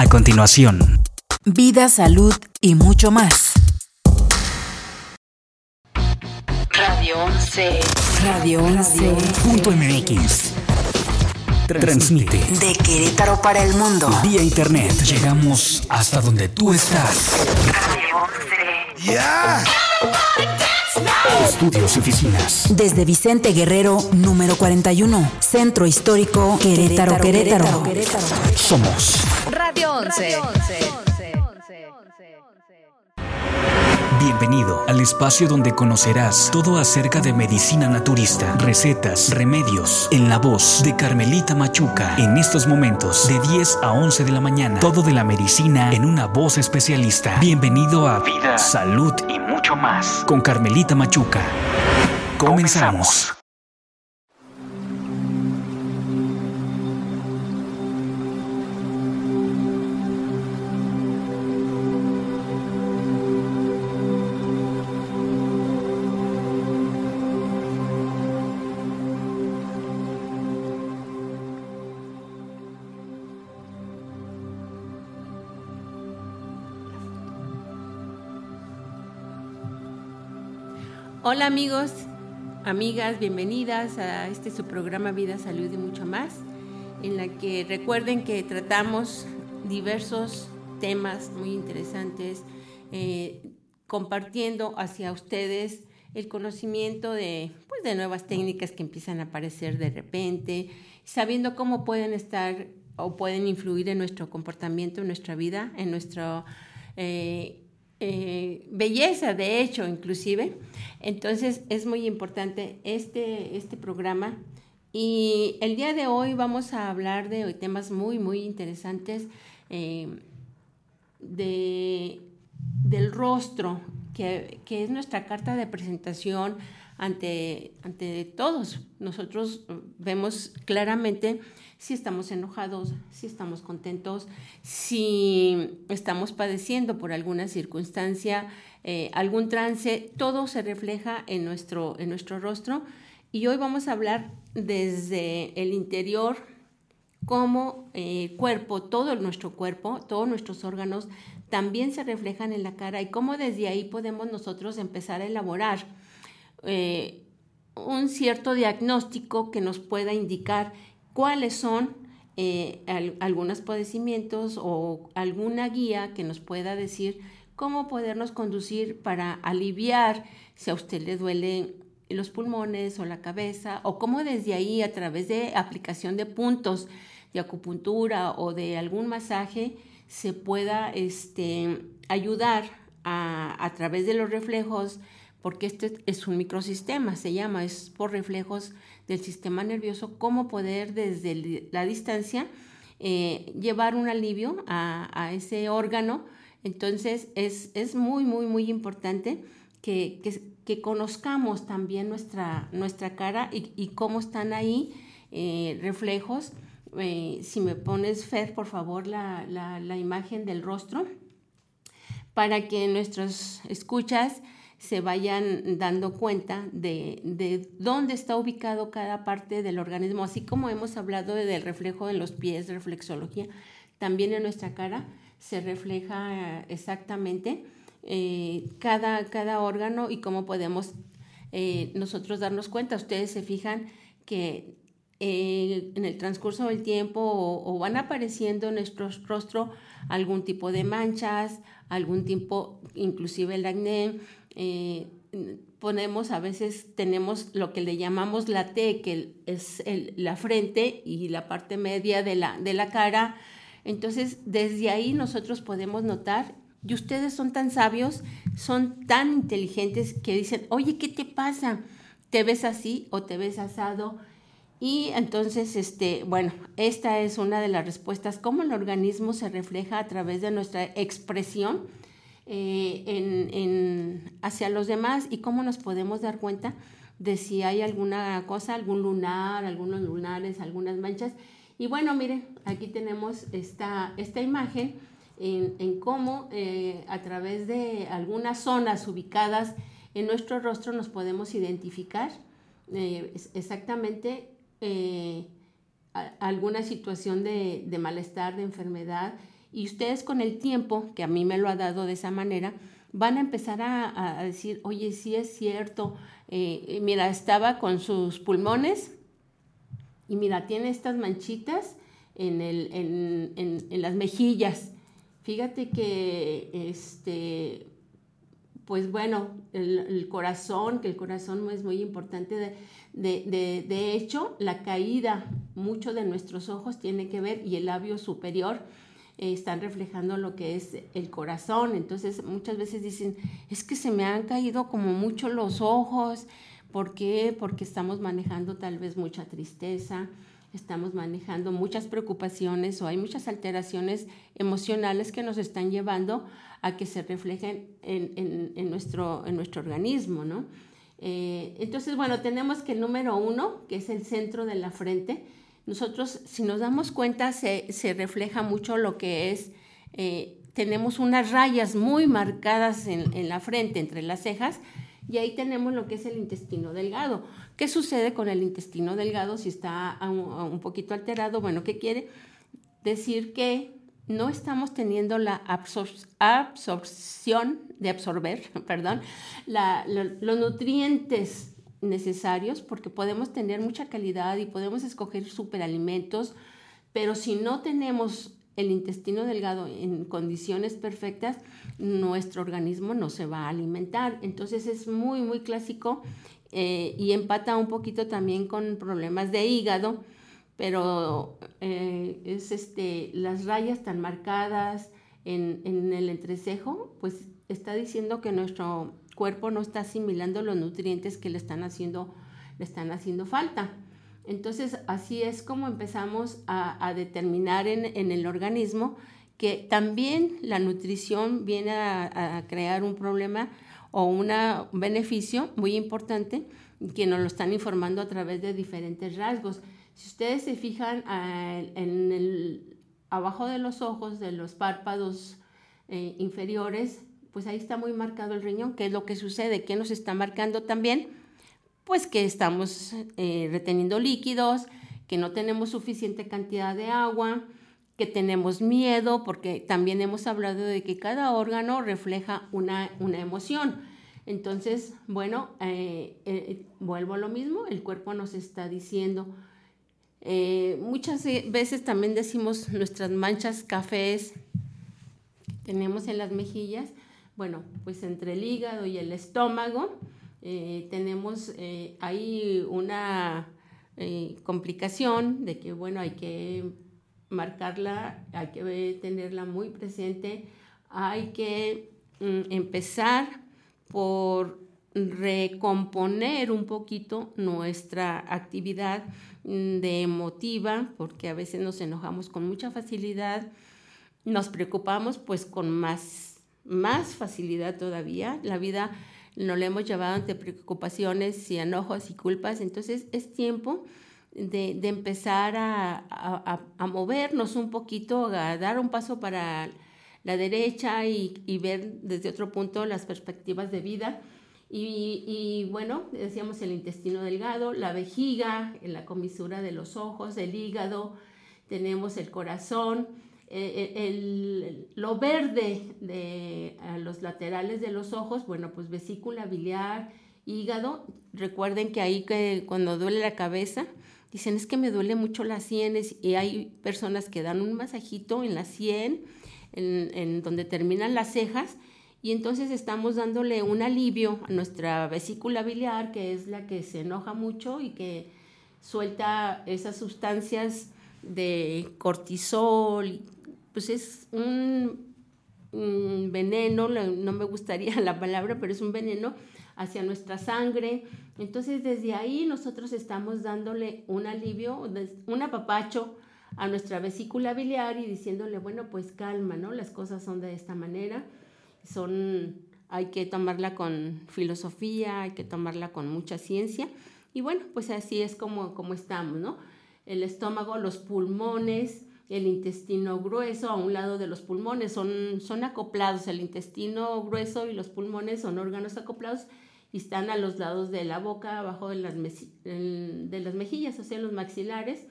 A continuación, vida, salud y mucho más. Radio 11. Radio 11. punto MX. Transmite De Querétaro para el mundo. vía internet. Llegamos hasta donde tú estás. Radio 11. Estudios y oficinas. Desde Vicente Guerrero, número 41. Centro Histórico Querétaro, Querétaro. Somos Radio 11. Bienvenido al espacio donde conocerás todo acerca de medicina naturista, recetas, remedios, en la voz de Carmelita Machuca. En estos momentos, de 10 a 11 de la mañana, todo de la medicina en una voz especialista. Bienvenido a Vida, Salud y mucho más con Carmelita Machuca. Comenzamos. Hola amigos, amigas, bienvenidas a este su programa Vida, Salud y mucho más, en la que recuerden que tratamos diversos temas muy interesantes, eh, compartiendo hacia ustedes el conocimiento de, pues, de nuevas técnicas que empiezan a aparecer de repente, sabiendo cómo pueden estar o pueden influir en nuestro comportamiento, en nuestra vida, en nuestro... eh, eh, belleza, de hecho, inclusive. Entonces es muy importante este, este programa. Y el día de hoy vamos a hablar de temas muy, muy interesantes eh, de, del rostro, que, que es nuestra carta de presentación ante, ante todos. Nosotros vemos claramente si estamos enojados, si estamos contentos, si estamos padeciendo por alguna circunstancia, eh, algún trance, todo se refleja en nuestro, en nuestro rostro. Y hoy vamos a hablar desde el interior, cómo eh, el cuerpo, todo nuestro cuerpo, todos nuestros órganos también se reflejan en la cara y cómo desde ahí podemos nosotros empezar a elaborar eh, un cierto diagnóstico que nos pueda indicar cuáles son eh, al- algunos padecimientos o alguna guía que nos pueda decir cómo podernos conducir para aliviar si a usted le duele los pulmones o la cabeza o cómo desde ahí a través de aplicación de puntos de acupuntura o de algún masaje se pueda este, ayudar a, a través de los reflejos porque este es un microsistema, se llama, es por reflejos del sistema nervioso, cómo poder desde la distancia eh, llevar un alivio a, ese órgano. Entonces es, es muy, muy, muy importante que, que- conozcamos también nuestra, nuestra cara y, y cómo están ahí eh, reflejos. Eh, si me pones, Fer, por favor, la, la- la imagen del rostro para que nuestros escuchas se vayan dando cuenta de, de dónde está ubicado cada parte del organismo, así como hemos hablado del reflejo en los pies, reflexología, también en nuestra cara se refleja eh, exactamente eh, cada, cada órgano y cómo podemos eh, nosotros darnos cuenta. Ustedes se fijan que en el transcurso del tiempo o, o van apareciendo en nuestro rostro algún tipo de manchas, algún tipo, inclusive el acné. Eh, ponemos a veces, tenemos lo que le llamamos la T, que es el- la frente y la parte media de la, de la cara. Entonces, desde ahí nosotros podemos notar, y ustedes son tan sabios, son tan inteligentes que dicen, oye, ¿qué te pasa? ¿Te ves así o te ves asado? Y entonces, este, bueno, esta es una de las respuestas, cómo el organismo se refleja a través de nuestra expresión eh, en, en- hacia los demás y cómo nos podemos dar cuenta de si hay alguna cosa, algún lunar, algunos lunares, algunas manchas. Y bueno, miren, aquí tenemos esta, esta imagen en, en cómo eh, a través de algunas zonas ubicadas en nuestro rostro nos podemos identificar eh, exactamente alguna situación de, de malestar, de enfermedad Y ustedes con el tiempo, que a mí me lo ha dado de esa manera, van a empezar a, decir, oye, sí es cierto, eh, eh, mira, estaba con sus pulmones y mira, tiene estas manchitas en, el, en, las mejillas. Fíjate que, este, pues bueno, el, corazón, que el corazón es muy importante. De, de, hecho, la caída, mucho de nuestros ojos tiene que ver, y el labio superior, eh, están reflejando lo que es el corazón. Entonces, muchas veces dicen, es que se me han caído como mucho los ojos. ¿Por qué? Porque estamos manejando tal vez mucha tristeza, estamos manejando muchas preocupaciones o hay muchas alteraciones emocionales que nos están llevando a que se reflejen en, nuestro, en nuestro organismo, ¿no? Eh, entonces, bueno, tenemos que el número uno, que es el centro de la frente, nosotros, si nos damos cuenta, se, refleja mucho lo que es, eh, tenemos unas rayas muy marcadas en, en la frente, entre las cejas, y ahí tenemos lo que es el intestino delgado. ¿Qué sucede con el intestino delgado si está un, poquito alterado? Bueno, ¿qué quiere decir? Que no estamos teniendo la absorción de absorber, perdón, los nutrientes necesarios porque podemos tener mucha calidad y podemos escoger superalimentos, pero si no tenemos el intestino delgado en condiciones perfectas, nuestro organismo no se va a alimentar. Entonces es muy, muy clásico eh, y empata un poquito también con problemas de hígado, pero eh, es este, las rayas tan marcadas en, en el entrecejo, pues está diciendo que nuestro cuerpo no está asimilando los nutrientes que le están haciendo, le están haciendo falta. Entonces, así es como empezamos a, determinar en, el organismo que también la nutrición viene a, crear un problema o un beneficio muy importante que nos lo están informando a través de diferentes rasgos. Si ustedes se fijan ah, en el, abajo de los ojos, de los párpados eh, inferiores, pues ahí está muy marcado el riñón. ¿Qué es lo que sucede? ¿Qué nos está marcando también? pues que estamos eh, reteniendo líquidos, que no tenemos suficiente cantidad de agua, que tenemos miedo, porque también hemos hablado de que cada órgano refleja una, emoción. Entonces, bueno, eh, eh, vuelvo a lo mismo, el cuerpo nos está diciendo, muchas veces también decimos nuestras manchas cafés que tenemos en las mejillas, bueno, pues entre el hígado y el estómago, eh, tenemos eh, ahí una eh, complicación de que, bueno, hay que marcarla, hay que tenerla muy presente, hay que mm, empezar por recomponer un poquito nuestra actividad mm, de emotiva, porque a veces nos enojamos con mucha facilidad, nos preocupamos pues con más, más facilidad todavía. La vida no le hemos llevado ante preocupaciones y enojos y culpas. Entonces es tiempo de, empezar a, movernos un poquito, a dar un paso para la derecha y, ver desde otro punto las perspectivas de vida. Y, y, bueno, decíamos el intestino delgado, la vejiga, la comisura de los ojos, el hígado, tenemos el corazón, eh, eh, el, lo verde de los laterales de los ojos, bueno, pues vesícula biliar, hígado. Recuerden que ahí que cuando duele la cabeza, dicen es que me duele mucho las sienes y hay personas que dan un masajito en la sien, en, en donde terminan las cejas, y entonces estamos dándole un alivio a nuestra vesícula biliar, que es la que se enoja mucho y que suelta esas sustancias de cortisol pues es un, veneno, no me gustaría la palabra, pero es un veneno hacia nuestra sangre. Entonces desde ahí nosotros estamos dándole un alivio, un apapacho a nuestra vesícula biliar y diciéndole, bueno, pues calma, ¿no? Las cosas son de esta manera, son, hay que tomarla con filosofía, hay que tomarla con mucha ciencia y bueno, pues así es como, como estamos, ¿no? El estómago, los pulmones, el intestino grueso a un lado de los pulmones, son, son acoplados, el intestino grueso y los pulmones son órganos acoplados y están a los lados de la boca, abajo de las, de las mejillas, o sea, los maxilares,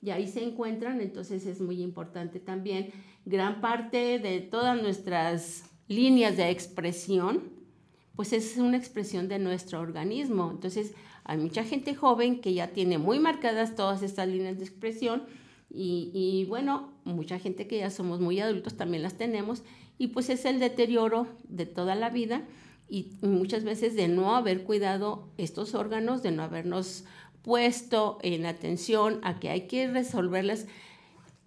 y ahí se encuentran, entonces es muy importante también gran parte de todas nuestras líneas de expresión, pues es una expresión de nuestro organismo. Entonces, hay mucha gente joven que ya tiene muy marcadas todas estas líneas de expresión y, bueno, mucha gente que ya somos muy adultos también las tenemos y pues es el deterioro de toda la vida y muchas veces de no haber cuidado estos órganos, de no habernos puesto en atención a que hay que resolverles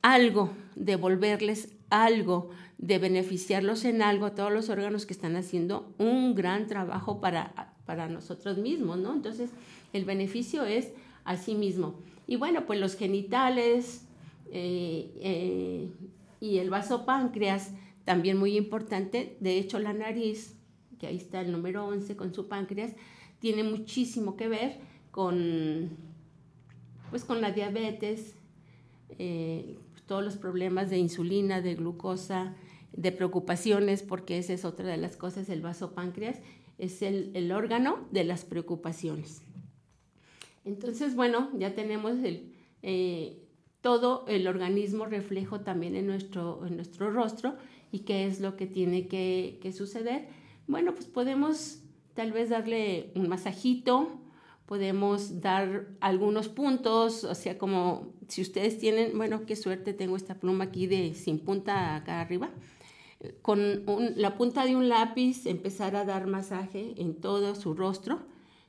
algo, devolverles algo, de beneficiarlos en algo a todos los órganos que están haciendo un gran trabajo para, para nosotros mismos, ¿no? Entonces, el beneficio es a sí mismo. Y bueno, pues los genitales eh, eh, y el vaso páncreas, también muy importante. De hecho, la nariz, que ahí está el número 11 con su páncreas, tiene muchísimo que ver con, pues, con la diabetes, eh, todos los problemas de insulina, de glucosa, de preocupaciones, porque esa es otra de las cosas, el vaso páncreas es el, órgano de las preocupaciones. Entonces, bueno, ya tenemos el, todo el organismo reflejo también en nuestro, en nuestro rostro y qué es lo que tiene que, suceder. Bueno, pues podemos tal vez darle un masajito, podemos dar algunos puntos, o sea, como si ustedes tienen, bueno, qué suerte tengo esta pluma aquí de sin punta acá arriba, con la punta de un lápiz empezar a dar masaje en todo su rostro,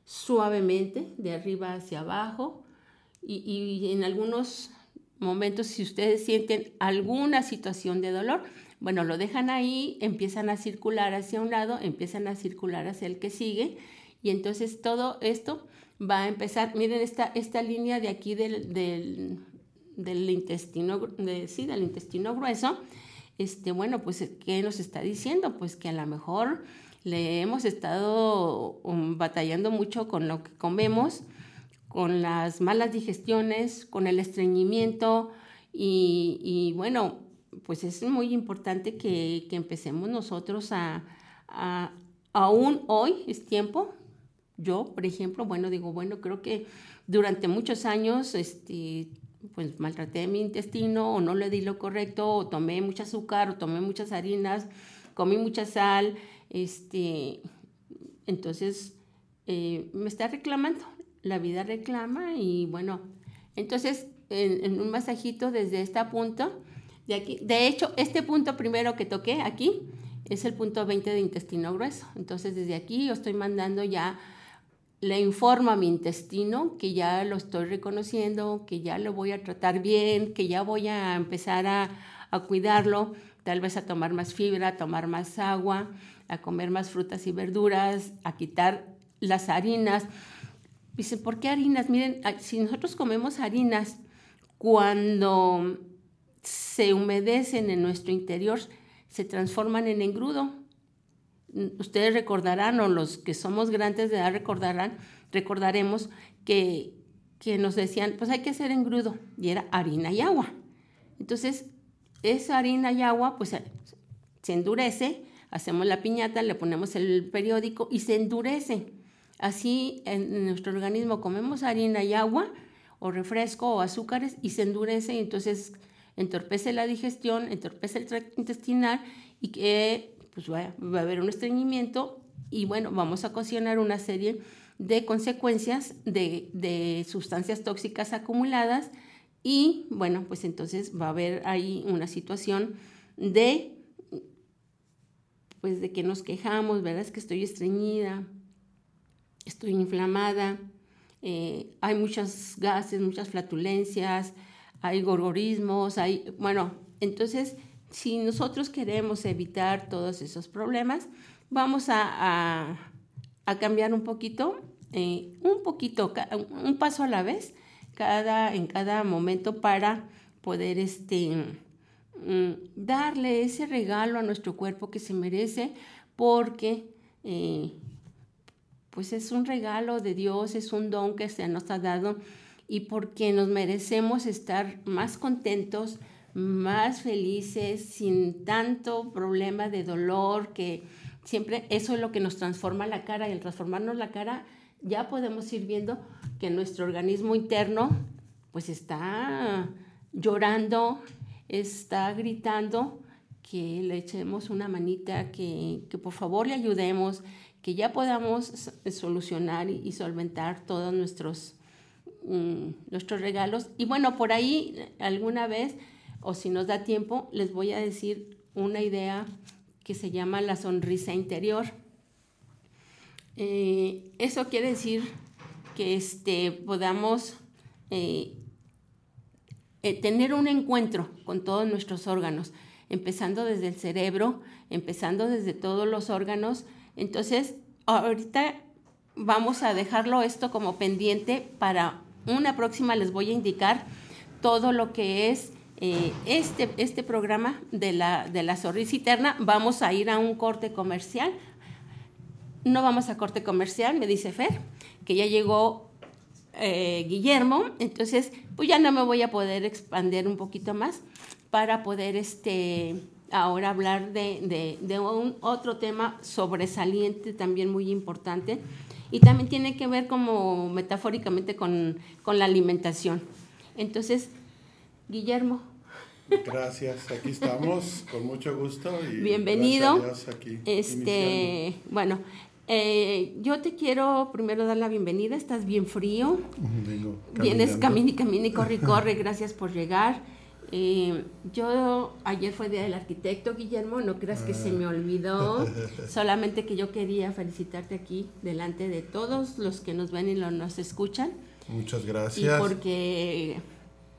suavemente, de arriba hacia abajo, y en algunos momentos, si ustedes sienten alguna situación de dolor, bueno, lo dejan ahí, empiezan a circular hacia un lado, empiezan a circular hacia el que sigue, y entonces todo esto va a empezar, miren esta, esta línea de aquí del, del, intestino, del intestino grueso, este, bueno, pues, ¿qué nos está diciendo? Pues que a lo mejor le hemos estado um, batallando mucho con lo que comemos, con las malas digestiones, con el estreñimiento y, bueno, pues es muy importante que, empecemos nosotros a, a, aún hoy es tiempo. Yo, por ejemplo, bueno, digo, bueno, creo que durante muchos años, este, pues maltraté mi intestino o no le di lo correcto o tomé mucho azúcar o tomé muchas harinas, comí mucha sal, este, entonces eh, me está reclamando, la vida reclama y bueno, entonces en, un masajito desde este punto, de aquí, de hecho, este punto primero que toqué aquí es el punto 20 de intestino grueso, entonces desde aquí yo estoy mandando ya le informo a mi intestino que ya lo estoy reconociendo, que ya lo voy a tratar bien, que ya voy a empezar a, cuidarlo, tal vez a tomar más fibra, a tomar más agua, a comer más frutas y verduras, a quitar las harinas. Dice, ¿por qué harinas? Miren, si nosotros comemos harinas, cuando se humedecen en nuestro interior, se transforman en engrudo ustedes recordarán, o los que somos grandes de edad recordarán, recordaremos que, que nos decían, pues hay que hacer engrudo, y era harina y agua. Entonces, esa harina y agua, pues se endurece, hacemos la piñata, le ponemos el periódico y se endurece. Así en nuestro organismo comemos harina y agua, o refresco, o azúcares, y se endurece, y entonces entorpece la digestión, entorpece el tracto intestinal y que pues va, a haber un estreñimiento y bueno, vamos a ocasionar una serie de consecuencias de, sustancias tóxicas acumuladas y bueno, pues entonces va a haber ahí una situación de pues de que nos quejamos, ¿verdad? Es que estoy estreñida, estoy inflamada, eh, hay muchos gases, muchas flatulencias, hay gorgorismos, hay, bueno, entonces si nosotros queremos evitar todos esos problemas, vamos a, cambiar un poquito, eh, un poquito, un paso a la vez, cada, en cada momento para poder este, mm, darle ese regalo a nuestro cuerpo que se merece, porque eh, pues es un regalo de Dios, es un don que se nos ha dado y porque nos merecemos estar más contentos, más felices, sin tanto problema de dolor, que siempre eso es lo que nos transforma la cara y al transformarnos la cara ya podemos ir viendo que nuestro organismo interno pues está llorando, está gritando que le echemos una manita, que, que por favor le ayudemos, que ya podamos solucionar y, solventar todos nuestros, mm, nuestros regalos. Y bueno, por ahí alguna vez, o si nos da tiempo, les voy a decir una idea que se llama la sonrisa interior. Eh, eso quiere decir que este, podamos eh, eh, tener un encuentro con todos nuestros órganos, empezando desde el cerebro, empezando desde todos los órganos. Entonces, ahorita vamos a dejarlo esto como pendiente. Para una próxima les voy a indicar todo lo que es este, este programa de la, de la sonrisa. Vamos a ir a un corte comercial. No vamos a corte comercial, me dice Fer, que ya llegó eh, Guillermo, entonces pues ya no me voy a poder expandir un poquito más para poder este, ahora hablar de, un otro tema sobresaliente, también muy importante, y también tiene que ver como metafóricamente con, la alimentación. Entonces, Guillermo. Gracias, aquí estamos, con mucho gusto. Y Bienvenido. este, bueno, eh, yo te quiero primero dar la bienvenida, estás bien frío, vienes camina y camina y corre y corre, gracias por llegar. Eh, yo ayer fue Día del Arquitecto, Guillermo, no creas que se me ah. olvidó, solamente que yo quería felicitarte aquí delante de todos los que nos ven y nos escuchan. Muchas gracias. Y porque,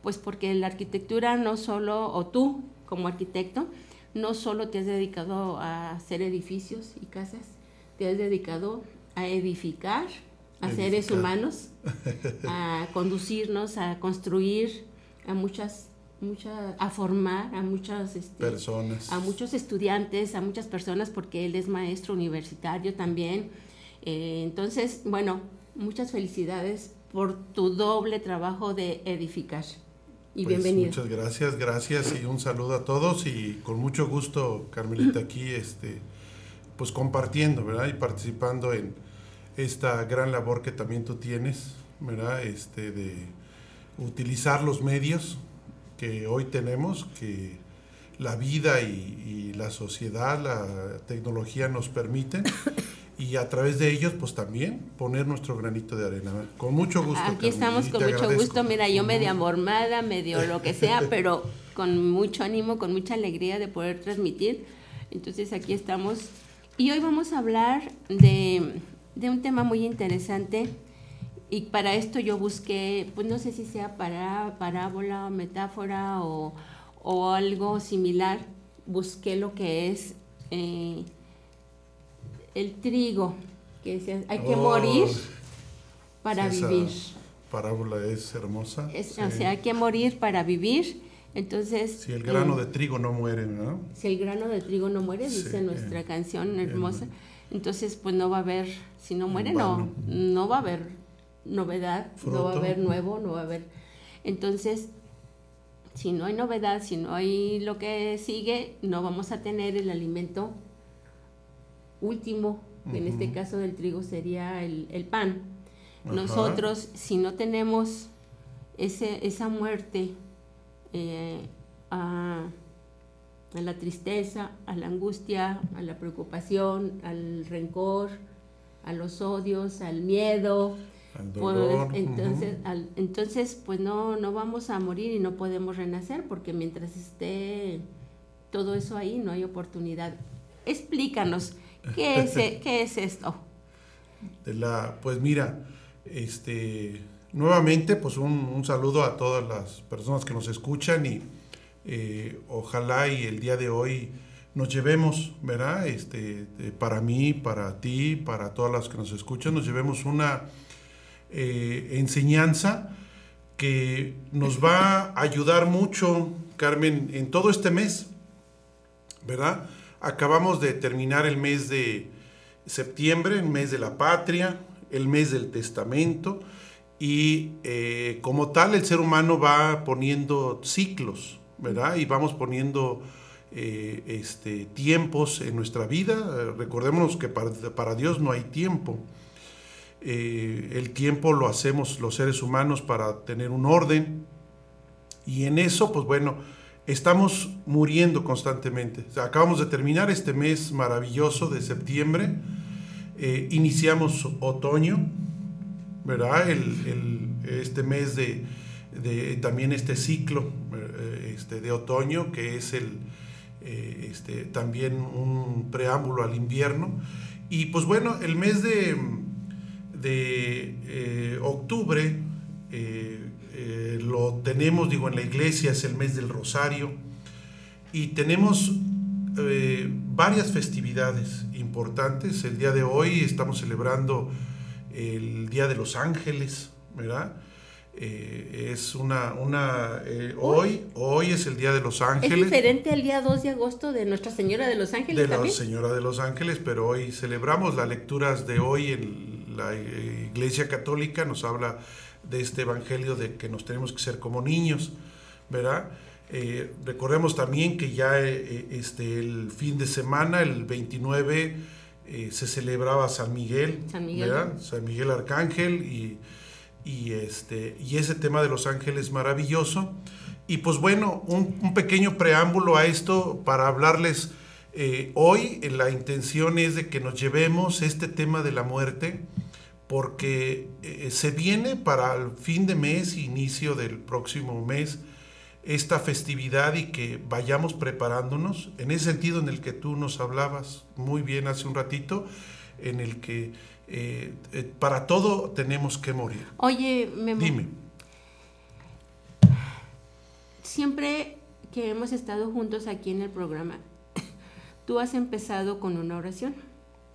pues porque la arquitectura no solo, o tú como arquitecto, no solo te has dedicado a hacer edificios y casas, te has dedicado a edificar a seres humanos, a conducirnos, a construir, a muchas, muchas, a formar a muchas este, personas, a muchos estudiantes, a muchas personas, porque él es maestro universitario también. Eh, entonces, bueno, muchas felicidades por tu doble trabajo de edificar. Y pues bienvenido. Muchas gracias, gracias y un saludo a todos y con mucho gusto, Carmelita, aquí este pues compartiendo, ¿verdad? Y participando en esta gran labor que también tú tienes, ¿verdad? Este, de utilizar los medios que hoy tenemos, que la vida y, la sociedad, la tecnología nos permiten, y a través de ellos, pues también poner nuestro granito de arena. Con mucho gusto. Aquí estamos con mucho gusto. Mira, yo medio amormada, medio lo que sea, pero con mucho ánimo, con mucha alegría de poder transmitir. Entonces aquí estamos y hoy vamos a hablar de, un tema muy interesante y para esto yo busqué, pues no sé si sea para, parábola o metáfora o, algo similar, busqué lo que es eh, el trigo, que hay que morir oh, para vivir. Parábola es hermosa. O sea, hay que morir para vivir entonces... Si el grano de trigo no muere, ¿no? Si el grano de trigo no muere, dice nuestra canción hermosa, entonces pues no va a haber, si no muere, no, no va a haber novedad, no va a haber nuevo, no va a haber... Entonces, si no hay novedad, si no hay lo que sigue, no vamos a tener el alimento último, que en este caso del trigo sería el, pan. Nosotros, si no tenemos ese, esa muerte, eh, a, la tristeza, a la angustia, a la preocupación, al rencor, a los odios, al miedo. Pues, entonces, entonces, pues no, no vamos a morir y no podemos renacer porque mientras esté todo eso ahí no hay oportunidad. Explícanos, ¿qué es, ¿qué es esto? De la, pues mira, este, nuevamente, pues un, saludo a todas las personas que nos escuchan y eh, ojalá y el día de hoy nos llevemos, ¿verdad? Este, para mí, para ti, para todas las que nos escuchan, nos llevemos una eh, enseñanza que nos va a ayudar mucho, Carmen, en todo este mes, ¿verdad? Acabamos de terminar el mes de septiembre, el mes de la patria, el mes del testamento, y eh, como tal el ser humano va poniendo ciclos, ¿verdad? Y vamos poniendo eh, este, tiempos en nuestra vida. recordémonos que para, Dios no hay tiempo. Eh, el tiempo lo hacemos los seres humanos para tener un orden. Y en eso, pues bueno, estamos muriendo constantemente. acabamos de terminar este mes maravilloso de septiembre, eh, iniciamos otoño, ¿verdad? este mes de, también este ciclo eh, este, de otoño, que es el, este, también un preámbulo al invierno. Y pues bueno, el mes de, de octubre eh, lo tenemos, digo, en la iglesia, es el mes del Rosario, y tenemos eh, varias festividades importantes. El día de hoy estamos celebrando el Día de los Ángeles, ¿verdad? Eh, es una, una hoy, hoy es el Día de los Ángeles. Es diferente al día 2 de agosto de Nuestra Señora de los Ángeles. De la Señora de los Ángeles, pero hoy celebramos las lecturas de hoy en la Iglesia Católica, nos habla de este evangelio de que nos tenemos que ser como niños, ¿verdad? Eh, recordemos también que ya eh, eh, este, el fin de semana, el 29, se celebraba San Miguel, San Miguel, San Miguel Arcángel y, y, este, y ese tema de los ángeles maravilloso. Y pues bueno, un, un pequeño preámbulo a esto para hablarles hoy. La intención es de que nos llevemos este tema de la muerte porque eh, se viene para el fin de mes, inicio del próximo mes, esta festividad y que vayamos preparándonos en ese sentido en el que tú nos hablabas muy bien hace un ratito, en el que eh, eh, para todo tenemos que morir. Oye, Memo. Dime. Siempre que hemos estado juntos aquí en el programa, tú has empezado con una oración.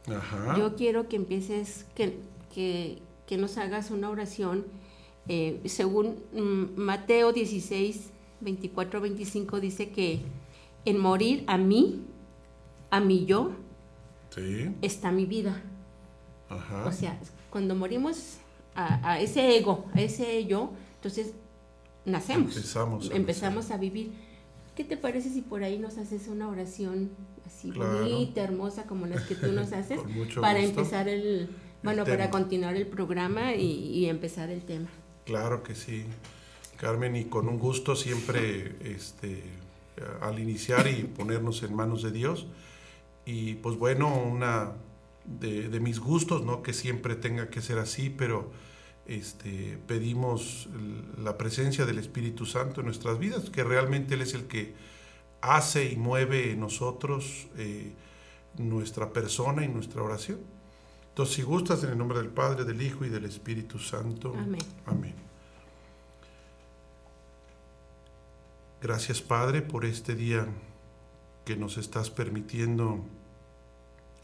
Ajá. Yo quiero que empieces, que, que, nos hagas una oración. Eh, según mm, Mateo 16, 24, 25 dice que en morir a mí, a mi yo, está mi vida. O sea, cuando morimos a, ese ego, a ese yo, entonces nacemos. Empezamos. A, empezamos a vivir. ¿Qué te parece si por ahí nos haces una oración así bonita, hermosa como las que tú nos haces para empezar el, bueno, para continuar el programa y, empezar el tema. Claro que sí, Carmen, y con un gusto siempre este, al iniciar y ponernos en manos de Dios. Y pues bueno, una de, mis gustos, no que siempre tenga que ser así, pero este, pedimos la presencia del Espíritu Santo en nuestras vidas, que realmente Él es el que hace y mueve en nosotros eh, nuestra persona y nuestra oración. Entonces, si gustas, en el nombre del Padre, del Hijo y del Espíritu Santo. Amén. Amén. Gracias, Padre, por este día que nos estás permitiendo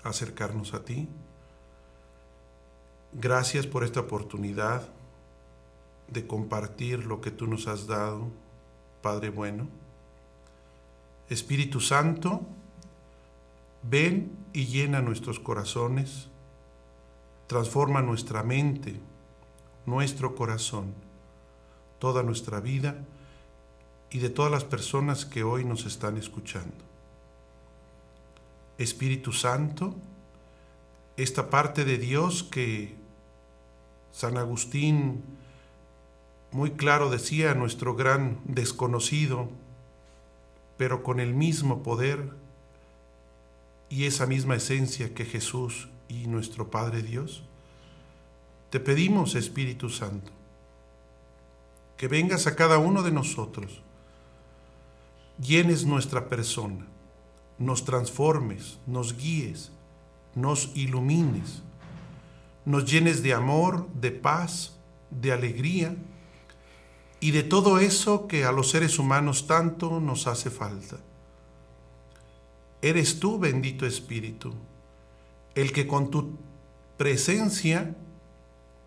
acercarnos a ti. Gracias por esta oportunidad de compartir lo que tú nos has dado, Padre bueno. Espíritu Santo, ven y llena nuestros corazones transforma nuestra mente, nuestro corazón, toda nuestra vida y de todas las personas que hoy nos están escuchando. Espíritu Santo, esta parte de Dios que San Agustín muy claro decía, nuestro gran desconocido, pero con el mismo poder y esa misma esencia que Jesús y nuestro Padre Dios, te pedimos, Espíritu Santo, que vengas a cada uno de nosotros, llenes nuestra persona, nos transformes, nos guíes, nos ilumines, nos llenes de amor, de paz, de alegría y de todo eso que a los seres humanos tanto nos hace falta. Eres tú, bendito Espíritu, el que con tu presencia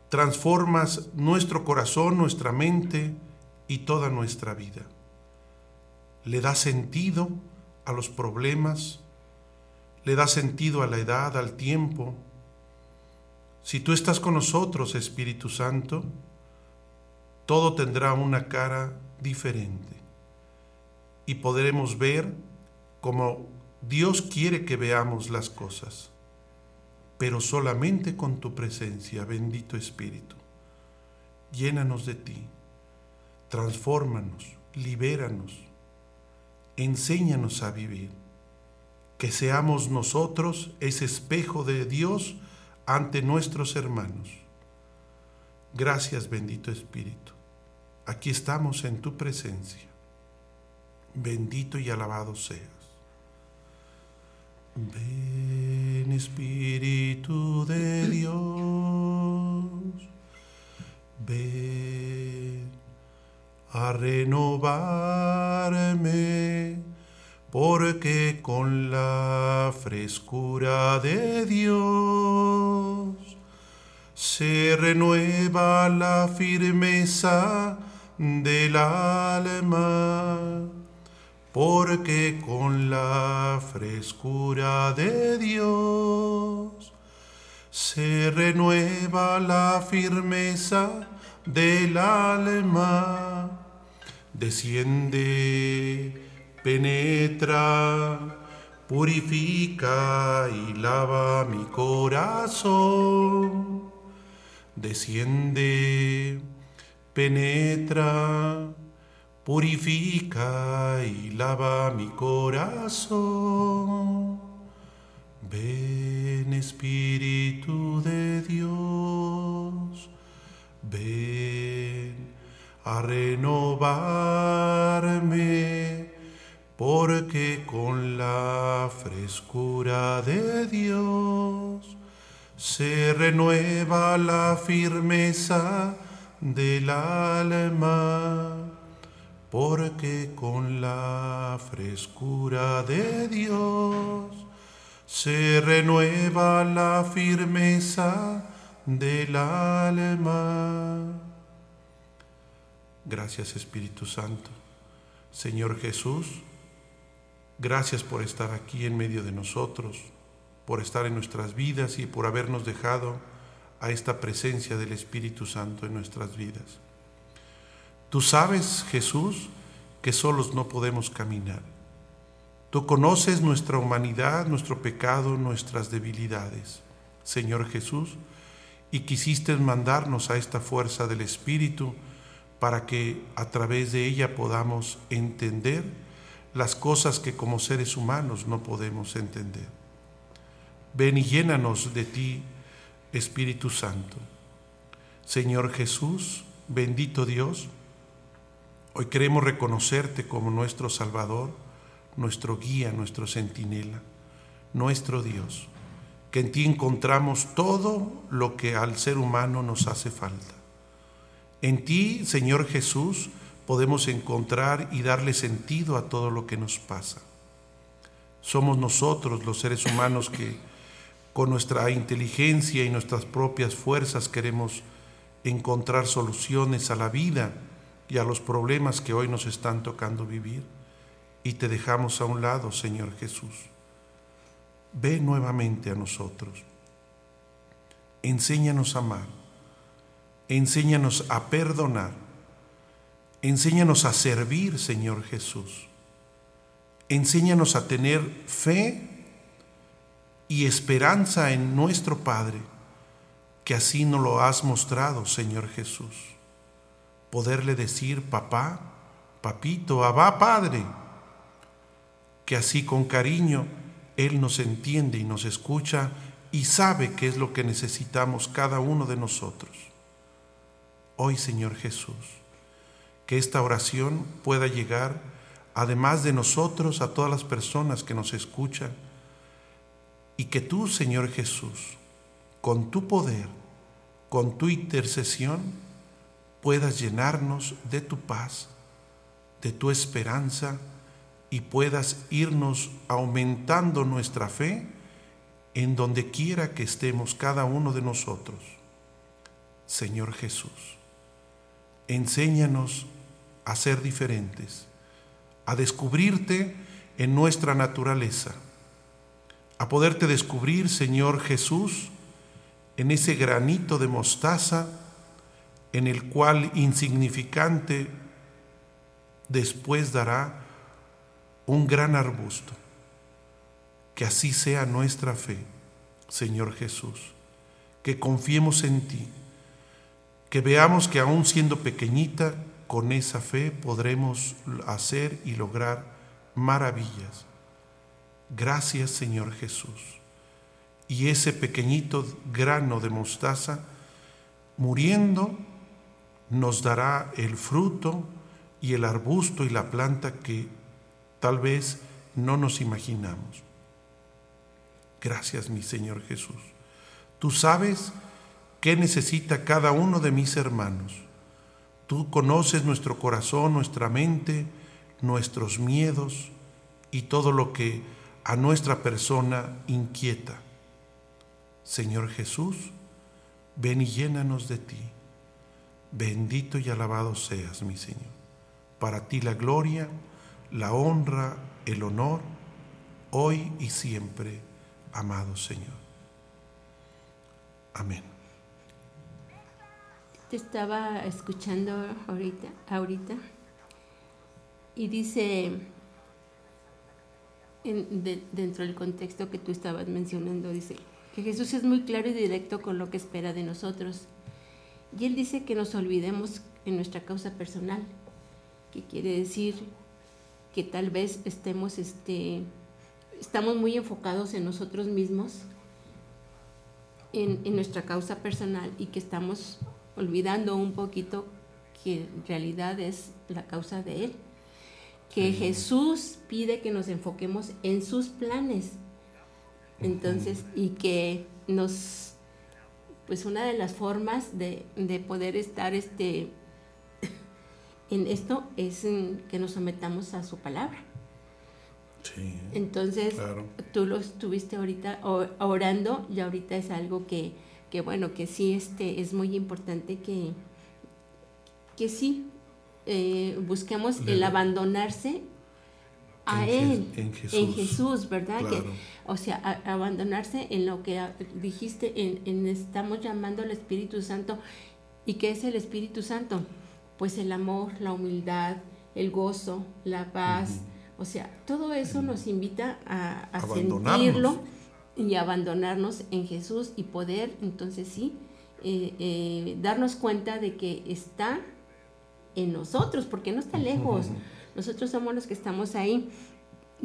transformas nuestro corazón, nuestra mente y toda nuestra vida. Le da sentido a los problemas, le da sentido a la edad, al tiempo. Si tú estás con nosotros, Espíritu Santo, todo tendrá una cara diferente y podremos ver como Dios quiere que veamos las cosas pero solamente con tu presencia, bendito Espíritu. Llénanos de ti, transfórmanos, libéranos enséñanos a vivir. Que seamos nosotros ese espejo de Dios ante nuestros hermanos. Gracias bendito Espíritu. Aquí estamos en tu presencia. Bendito y alabado seas. Ven Espíritu de Dios. Ven a renovarme, porque con la frescura de Dios se renueva la firmeza del alma, porque con la frescura de Dios se renueva la firmeza del alma desciende, penetra, purifica y lava mi corazón. Desciende, penetra, purifica y lava mi corazón. Ven Espíritu de Dios, ven a renovarme, porque con la frescura de Dios se renueva la firmeza del alma, porque con la frescura de Dios se renueva la firmeza del alma. Gracias Espíritu Santo. Señor Jesús, gracias por estar aquí en medio de nosotros, por estar en nuestras vidas y por habernos dejado a esta presencia del Espíritu Santo en nuestras vidas. Tú sabes, Jesús, que solos no podemos caminar. Tú conoces nuestra humanidad, nuestro pecado, nuestras debilidades, Señor Jesús, y quisiste mandarnos a esta fuerza del Espíritu, para que a través de ella podamos entender las cosas que como seres humanos no podemos entender. Ven y llénanos de ti, Espíritu Santo. Señor Jesús, bendito Dios, hoy queremos reconocerte como nuestro Salvador, nuestro guía, nuestro centinela, nuestro Dios, que en ti encontramos todo lo que al ser humano nos hace falta. En ti, Señor Jesús, podemos encontrar y darle sentido a todo lo que nos pasa. Somos nosotros los seres humanos que con nuestra inteligencia y nuestras propias fuerzas queremos encontrar soluciones a la vida y a los problemas que hoy nos están tocando vivir. Y te dejamos a un lado, Señor Jesús. Ve nuevamente a nosotros. Enséñanos a amar Enséñanos a perdonar. Enséñanos a servir, Señor Jesús. Enséñanos a tener fe y esperanza en nuestro Padre, que así nos lo has mostrado, Señor Jesús. Poderle decir, papá, papito, abá, Padre, que así con cariño Él nos entiende y nos escucha y sabe qué es lo que necesitamos cada uno de nosotros hoy, Señor Jesús. Que esta oración pueda llegar, además de nosotros, a todas las personas que nos escuchan. Y que tú, Señor Jesús, con tu poder, con tu intercesión, puedas llenarnos de tu paz, de tu esperanza y puedas irnos aumentando nuestra fe en donde quiera que estemos cada uno de nosotros. Señor Jesús enséñanos a ser diferentes, a descubrirte en nuestra naturaleza, a poderte descubrir, Señor Jesús, en ese granito de mostaza en el cual insignificante después dará un gran arbusto. Que así sea nuestra fe, Señor Jesús, que confiemos en ti que veamos que aún siendo pequeñita, con esa fe podremos hacer y lograr maravillas. Gracias Señor Jesús. Y ese pequeñito grano de mostaza, muriendo, nos dará el fruto y el arbusto y la planta que tal vez no nos imaginamos. Gracias mi Señor Jesús. Tú sabes qué necesita cada uno de mis hermanos. Tú conoces nuestro corazón, nuestra mente, nuestros miedos y todo lo que a nuestra persona inquieta. Señor Jesús, ven y llénanos de ti. Bendito y alabado seas, mi Señor. Para ti la gloria, la honra, el honor, hoy y siempre, amado Señor. Amén. Te estaba escuchando ahorita, ahorita y dice, dentro del contexto que tú estabas mencionando, dice que Jesús es muy claro y directo con lo que espera de nosotros. Y él dice que nos olvidemos en nuestra causa personal, que quiere decir que tal vez estemos, este, estamos muy enfocados en nosotros mismos, en, en nuestra causa personal y que estamos olvidando un poquito que en realidad es la causa de Él. Que Jesús pide que nos enfoquemos en sus planes. Entonces, y que nos, pues una de las formas de, poder estar este, en esto es que nos sometamos a su palabra. Sí, Entonces, tú lo estuviste ahorita orando y ahorita es algo que, que bueno, que sí este, es muy importante que, que sí eh, busquemos el abandonarse a Él, en Jesús, ¿verdad? Que, o sea, abandonarse en lo que dijiste, en, estamos llamando al Espíritu Santo. ¿Y qué es el Espíritu Santo? Pues el amor, la humildad, el gozo, la paz. O sea, todo eso nos invita a, a sentirlo y abandonarnos en Jesús y poder entonces sí eh, eh, darnos cuenta de que está en nosotros, porque no está lejos. Nosotros somos los que estamos ahí.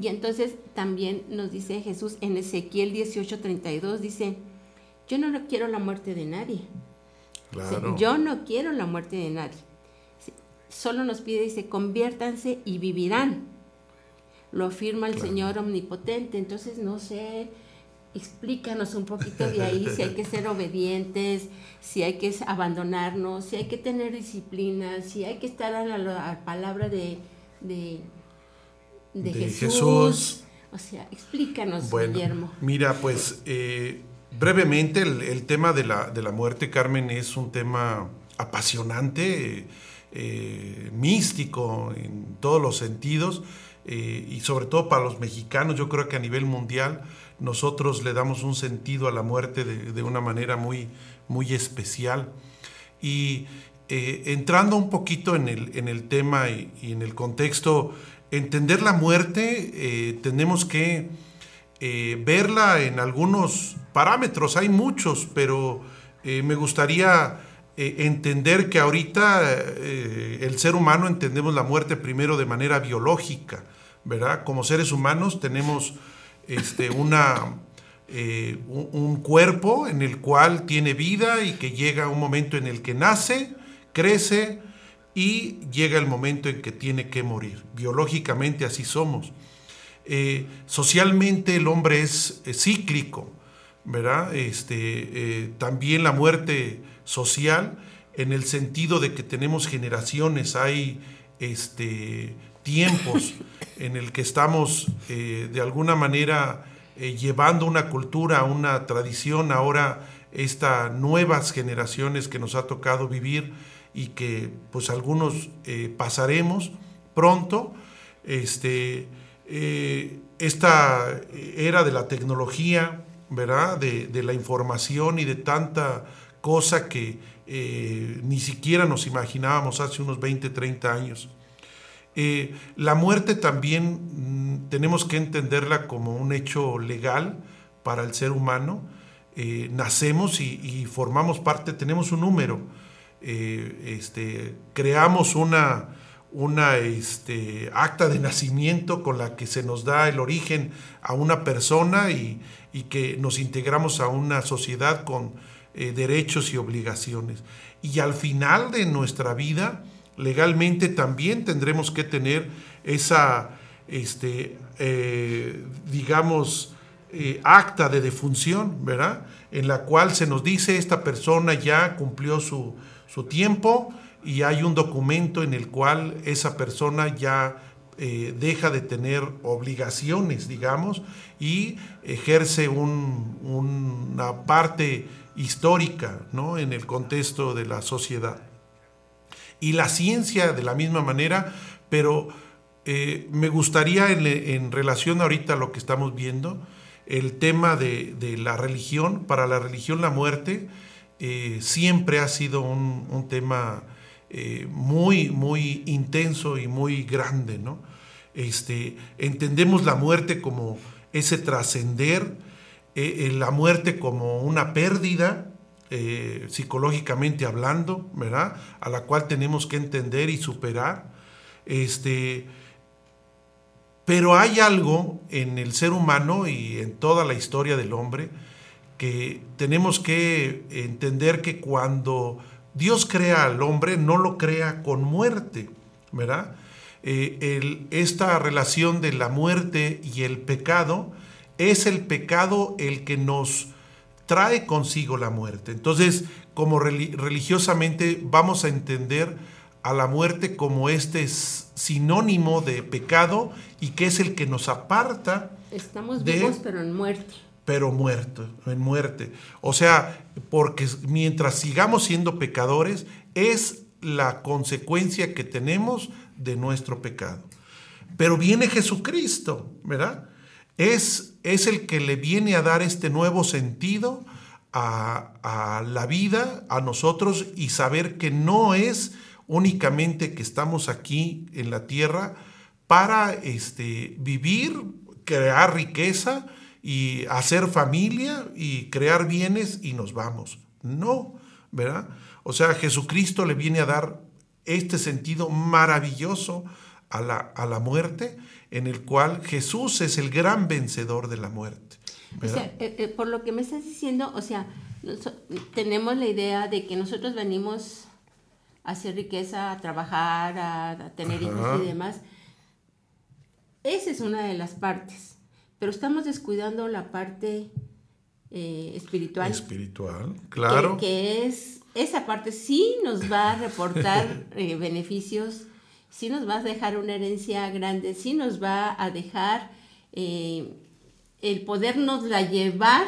Y entonces también nos dice Jesús en Ezequiel 18:32, dice, yo no quiero la muerte de nadie. yo no quiero la muerte de nadie. Solo nos pide, dice, conviértanse y vivirán. Lo afirma el Señor omnipotente. Entonces, no sé, explícanos un poquito de ahí, si hay que ser obedientes, si hay que abandonarnos, si hay que tener disciplina, si hay que estar a la, palabra de, de, Jesús. O sea, explícanos, Guillermo. Mira, pues eh, brevemente el, tema de la, de la, muerte, Carmen, es un tema apasionante, eh, místico en todos los sentidos. Eh, y sobre todo para los mexicanos, yo creo que a nivel mundial nosotros le damos un sentido a la muerte de, una manera muy, muy especial. Y eh, entrando un poquito en el, en el tema y, en el contexto, entender la muerte eh, tenemos que verla en algunos parámetros, hay muchos, pero me gustaría entender que ahorita el ser humano entendemos la muerte primero de manera biológica ¿verdad? Como seres humanos tenemos este, una, eh, un, cuerpo en el cual tiene vida y que llega un momento en el que nace, crece y llega el momento en que tiene que morir. Biológicamente así somos. Eh, socialmente el hombre es, cíclico, ¿verdad? Este, eh, también la muerte social en el sentido de que tenemos generaciones, hay este, tiempos en el que estamos eh, de alguna manera eh, llevando una cultura, una tradición, ahora estas nuevas generaciones que nos ha tocado vivir y que pues algunos eh, pasaremos pronto, este, esta era de la tecnología, ¿verdad? De, la información y de tanta cosa que ni siquiera nos imaginábamos hace unos 20, 30 años. Eh, la muerte también mm, tenemos que entenderla como un hecho legal para el ser humano. Eh, nacemos y, formamos parte, tenemos un número, eh, este, creamos una, una este, acta de nacimiento con la que se nos da el origen a una persona y, que nos integramos a una sociedad con eh, derechos y obligaciones. Y al final de nuestra vida, legalmente también tendremos que tener esa, este, eh, digamos, acta de defunción, ¿verdad? En la cual se nos dice esta persona ya cumplió su, su tiempo, y hay un documento en el cual esa persona ya eh, deja de tener obligaciones, digamos, y ejerce una parte histórica ¿no? en el contexto de la sociedad. Y la ciencia de la misma manera, pero eh, me gustaría en, relación ahorita a lo que estamos viendo, el tema de, la religión, para la religión la muerte eh, siempre ha sido un, tema eh, muy, muy intenso y muy grande, ¿no? Este, entendemos la muerte como ese trascender, eh, la muerte como una pérdida, psicológicamente hablando, ¿verdad? A la cual tenemos que entender y superar. Este, pero hay algo en el ser humano y en toda la historia del hombre que tenemos que entender que cuando Dios crea al hombre, no lo crea con muerte, ¿verdad? Eh, esta relación de la muerte y el pecado es el pecado el que nos trae consigo la muerte. Entonces, como religiosamente vamos a entender a la muerte como este sinónimo de pecado y que es el que nos aparta. Estamos vivos pero en muerte pero muerto, en muerte. O sea, porque mientras sigamos siendo pecadores, es la consecuencia que tenemos de nuestro pecado. Pero viene Jesucristo, ¿verdad? Es, es el que le viene a dar este nuevo sentido a, a la vida, a nosotros, y saber que no es únicamente que estamos aquí en la tierra para este, vivir, crear riqueza, y hacer familia y crear bienes y nos vamos. No, ¿verdad? O sea, Jesucristo le viene a dar este sentido maravilloso a la, a la muerte, en el cual Jesús es el gran vencedor de la muerte. O sea, eh, eh, por lo que me estás diciendo, o sea, tenemos la idea de que nosotros venimos a hacer riqueza, a trabajar, a, tener hijos y demás. Esa es una de las partes pero estamos descuidando la parte eh, espiritual. Espiritual, claro. Que, es, esa parte sí nos va a reportar eh, beneficios, sí nos va a dejar una herencia grande, sí nos va a dejar eh, el podernos la llevar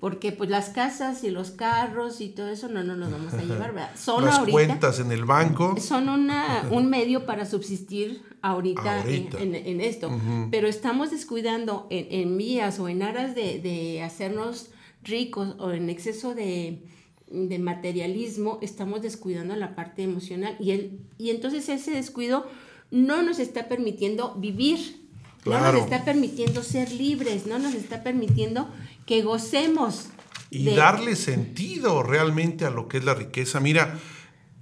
porque pues las casas y los carros y todo eso no, no nos vamos a llevar, ¿verdad? Son las cuentas en el banco. Son una, un medio para subsistir ahorita, En, esto, pero estamos descuidando en, en vías o en aras de, hacernos ricos o en exceso de, materialismo, estamos descuidando la parte emocional y, el, y entonces ese descuido no nos está permitiendo vivir no nos está permitiendo ser libres, no nos está permitiendo que gocemos. Y darle sentido realmente a lo que es la riqueza. Mira,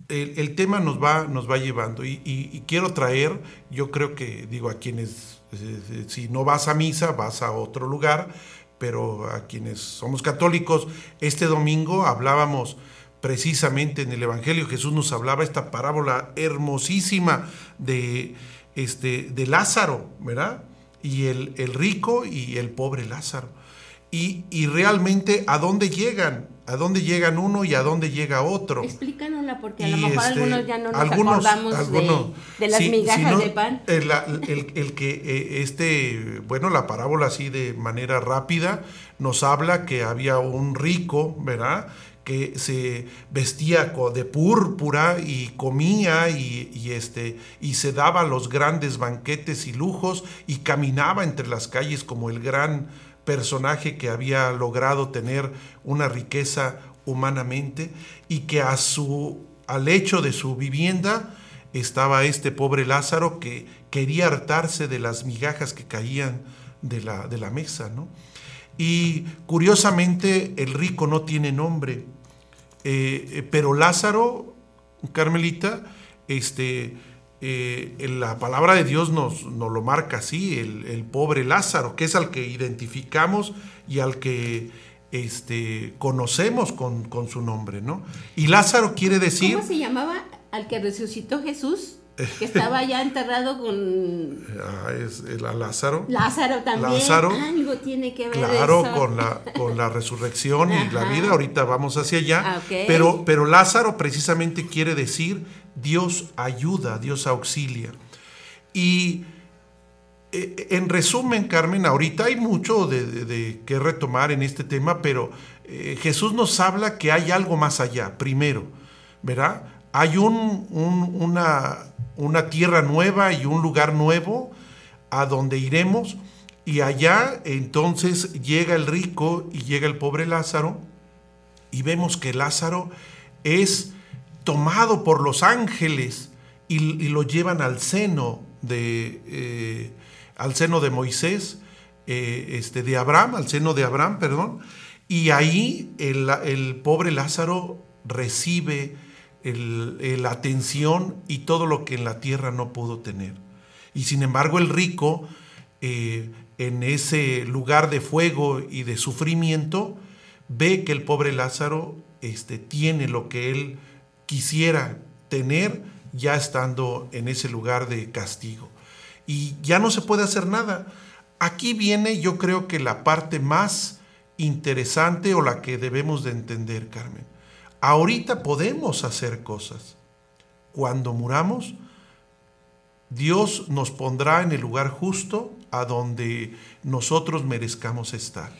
el, tema nos va, nos va llevando y, quiero traer, yo creo que digo a quienes, eh, si no vas a misa, vas a otro lugar, pero a quienes somos católicos, este domingo hablábamos precisamente en el Evangelio, Jesús nos hablaba esta parábola hermosísima de, este, de Lázaro, ¿verdad? y el, rico y el pobre Lázaro. Y, realmente a dónde llegan, a dónde llegan uno y a dónde llega otro. Explícanosla porque a lo mejor este, algunos ya no nos acordamos de, las migajas de pan. El, que eh, este, bueno, la parábola así de manera rápida nos habla que había un rico, ¿verdad? que se vestía de púrpura y comía y, este, y se daba los grandes banquetes y lujos y caminaba entre las calles como el gran personaje que había logrado tener una riqueza humanamente y que a su, al hecho de su vivienda estaba este pobre Lázaro que quería hartarse de las migajas que caían de la, de la mesa. ¿no? Y curiosamente el rico no tiene nombre eh, eh, pero Lázaro, Carmelita, este, eh, la palabra de Dios nos, nos lo marca así, el, el, pobre Lázaro, que es al que identificamos y al que este, conocemos con, con su nombre, ¿no? Y Lázaro quiere decir... ¿Cómo se llamaba al que resucitó Jesús? que estaba ya enterrado con ah, es el Lázaro Lázaro también Lázaro, algo tiene que ver claro eso. con la con la resurrección y la vida ahorita vamos hacia allá Ah, pero pero Lázaro precisamente quiere decir Dios ayuda Dios auxilia y eh, en resumen Carmen ahorita hay mucho de, que retomar en este tema pero eh, Jesús nos habla que hay algo más allá primero ¿verdad? Hay un, un- una, una tierra nueva y un lugar nuevo a donde iremos y allá entonces llega el rico y llega el pobre Lázaro y vemos que Lázaro es tomado por los ángeles y, lo llevan al seno de eh, al seno de Moisés eh, este de Abraham al seno de Abraham perdón y ahí el, el pobre Lázaro recibe la atención y todo lo que en la tierra no pudo tener. Y sin embargo el rico eh, en ese lugar de fuego y de sufrimiento ve que el pobre Lázaro este, tiene lo que él quisiera tener ya estando en ese lugar de castigo. Y ya no se puede hacer nada. Aquí viene yo creo que la parte más interesante o la que debemos de entender, Carmen. Ahorita podemos hacer cosas. Cuando muramos, Dios nos pondrá en el lugar justo a donde nosotros merezcamos estar.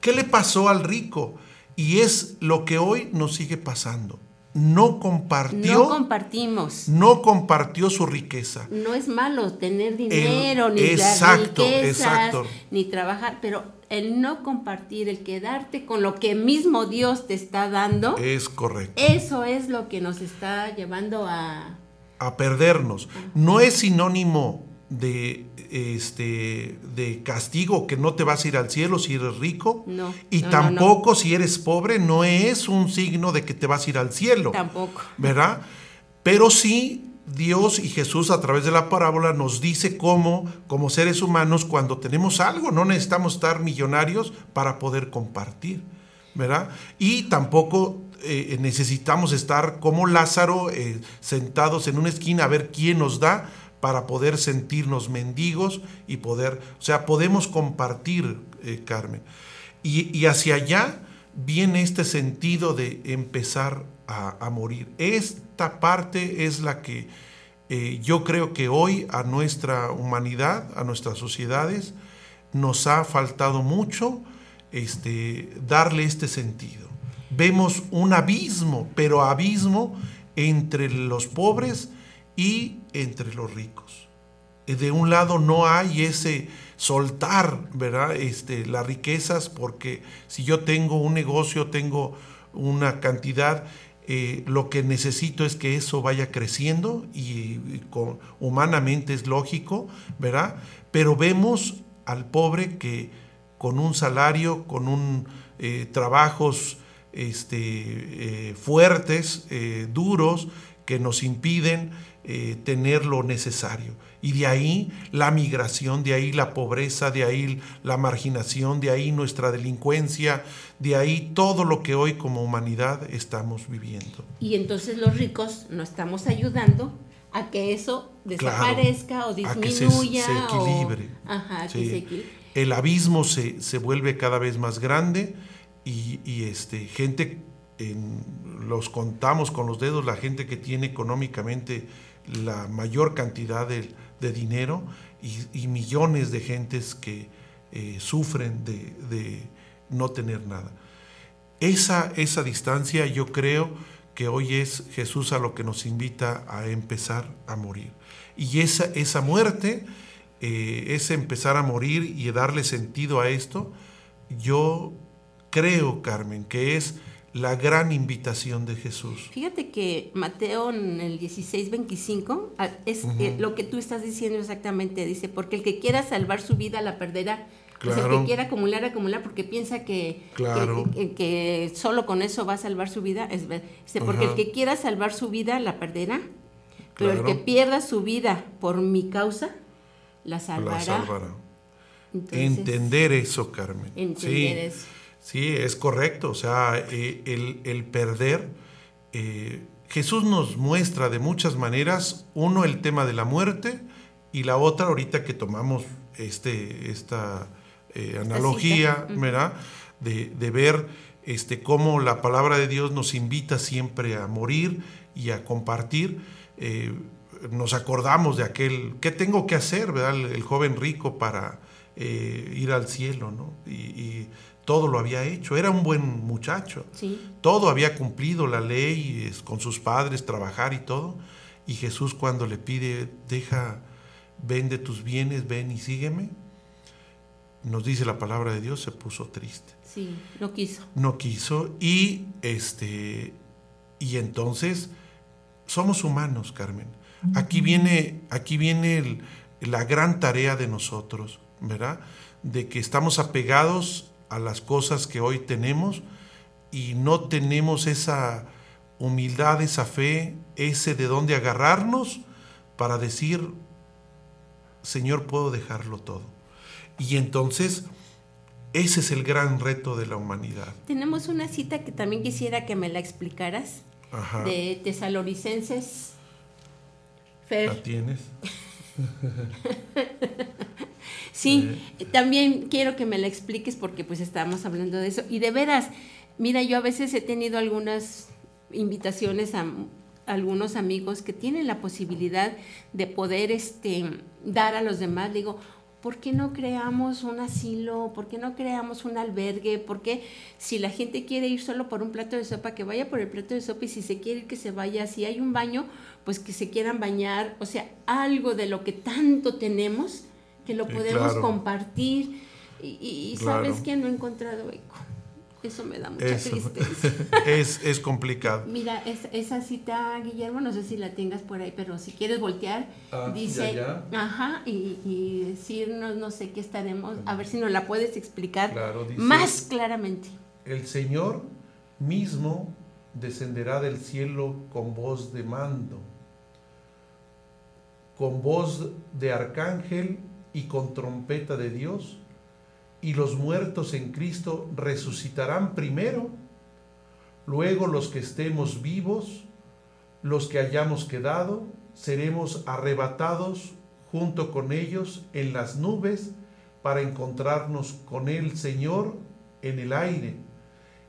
¿Qué le pasó al rico? Y es lo que hoy nos sigue pasando. No compartió, no compartimos no compartió su riqueza. no es malo tener dinero, ni exacto, las riquezas, exacto. ni trabajar, pero el no compartir, el quedarte con lo que mismo Dios te está dando, Es correcto. eso es lo que nos está llevando a... a perdernos. No es sinónimo de este de castigo que no te vas a ir al cielo si eres rico No, y no, no, tampoco si eres pobre no es un signo de que te vas a ir al cielo. Tampoco. ¿Verdad? Pero sí Dios y Jesús a través de la parábola nos dice cómo como seres humanos cuando tenemos algo no necesitamos estar millonarios para poder compartir. ¿verdad? Y tampoco eh, necesitamos estar como Lázaro eh, sentados en una esquina a ver quién nos da para poder sentirnos mendigos y poder, o sea, podemos compartir, eh, Carmen. Y, y hacia allá viene este sentido de empezar a, a morir. Esta parte es la que eh, yo creo que hoy a nuestra humanidad, a nuestras sociedades, nos ha faltado mucho este, darle este sentido. Vemos un abismo, pero abismo entre los pobres y entre los ricos. Eh, De un lado no hay ese soltar, ¿verdad? Este, las riquezas, porque si yo tengo un negocio, tengo una cantidad, eh, lo que necesito es que eso vaya creciendo y, con- humanamente es lógico, ¿verdad? Pero vemos al pobre que con un salario, con un eh, trabajos este, fuertes, duros, que nos impiden eh, tener lo necesario. Y de ahí la migración, de ahí la pobreza, de ahí la marginación, de ahí nuestra delincuencia, de ahí todo lo que hoy como humanidad estamos viviendo. Y entonces los ricos no estamos ayudando a que eso desaparezca o a que se- disminuya. se o- equilibre. Ajá, que Sí. se equilibre. El abismo se, se vuelve cada vez más grande y, y, este, gente, en- los contamos con los dedos, la gente que tiene económicamente la mayor cantidad de, de dinero y, millones de gentes que eh, sufren de, de no tener nada. Esa, esa distancia yo creo que hoy es Jesús a lo que nos invita a empezar a morir. Y esa, esa muerte, eh, ese empezar a morir y darle sentido a esto, yo creo, Carmen, que es la gran invitación de Jesús. Fíjate que Mateo en el 16, 25, ah, es eh, lo que tú estás diciendo exactamente, dice, porque el que quiera salvar su vida la perderá. Pues el Claro. que quiera acumular, acumular, porque piensa que, Claro. que, que- que solo con eso va a salvar su vida, es dice, porque Ajá. el que quiera salvar su vida la perderá, pero Claro. el que pierda su vida por mi causa, la salvará. La salvará. Entonces, Entender eso, Carmen. Entender sí, eso. Sí, es correcto. O sea, eh, el, el perder, eh, Jesús nos muestra de muchas maneras, uno el tema de la muerte y la otra ahorita que tomamos este, esta eh, analogía. ¿verdad? De, de ver este, cómo la palabra de Dios nos invita siempre a morir y a compartir. Nos acordamos de aquel, ¿qué tengo que hacer, verdad? El, el joven rico para eh, ir al cielo, ¿no? Y, y todo lo había hecho, era un buen muchacho, Sí. todo había cumplido la ley con sus padres, trabajar y todo. Y Jesús cuando le pide, deja, vende tus bienes, ven y sígueme, nos dice la palabra de Dios, se puso triste Sí, no quiso. no quiso y este y entonces somos humanos, Carmen. Aquí viene aquí viene el- la gran tarea de nosotros, ¿verdad? De que estamos apegados a las cosas que hoy tenemos y no tenemos esa humildad, esa fe, ese de dónde agarrarnos para decir, Señor, puedo dejarlo todo. Y entonces ese es el gran reto de la humanidad. Tenemos una cita que también quisiera que me la explicaras, Ajá. de Tesalonicenses. ¿La Fer, tienes? sí, también quiero que me la expliques porque pues estábamos hablando de eso. Y de veras, mira, yo a veces he tenido algunas invitaciones a algunos amigos que tienen la posibilidad de poder este, dar a los demás. Le digo, ¿por qué no creamos un asilo? ¿Por qué no creamos un albergue? ¿Por qué si la gente quiere ir solo por un plato de sopa, que vaya por el plato de sopa y si se quiere ir, que se vaya? Si hay un baño, pues que se quieran bañar. O sea, algo de lo que tanto tenemos, que lo podemos claro. compartir. Y, y- y Claro. sabes que no he encontrado eco. Eso me da mucha Eso. tristeza. es, es complicado. Mira, es- esa cita, Guillermo, no sé si la tengas por ahí, pero si quieres voltear, Ah, dice, ya, ajá, y, y decirnos, no sé qué estaremos, a ver si nos la puedes explicar Claro, dice- más claramente. El Señor mismo descenderá del cielo con voz de mando, con voz de arcángel y con trompeta de Dios, y los muertos en Cristo resucitarán primero, luego los que estemos vivos, los que hayamos quedado, seremos arrebatados junto con ellos en las nubes para encontrarnos con el Señor en el aire,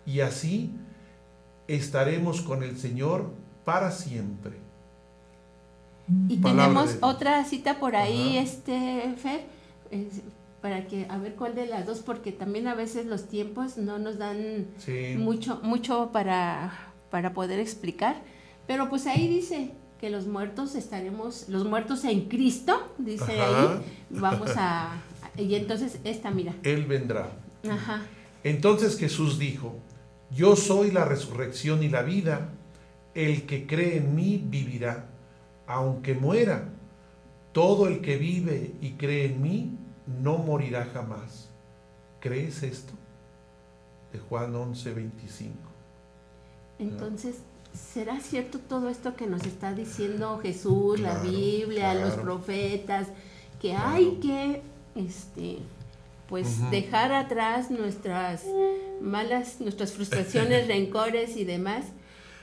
y así estaremos con el Señor para siempre. Y Palabra tenemos de otra cita por ahí, Ajá. este, Fer, es- para que, a ver cuál de las dos, porque también a veces los tiempos no nos dan Sí. mucho, mucho para, para poder explicar. Pero pues ahí dice que los muertos estaremos, los muertos en Cristo, dice Ajá. ahí, vamos a, y entonces esta, mira, Él vendrá. ajá, Entonces Jesús dijo, yo soy la resurrección y la vida, el que cree en mí vivirá, aunque muera. Todo el que vive y cree en mí no morirá jamás. ¿Crees esto? De Juan 11, 25. entonces, ¿será cierto todo esto que nos está diciendo Jesús, la Claro, Biblia, los profetas, que Claro. hay que, este, pues dejar atrás nuestras malas, nuestras frustraciones, rencores y demás.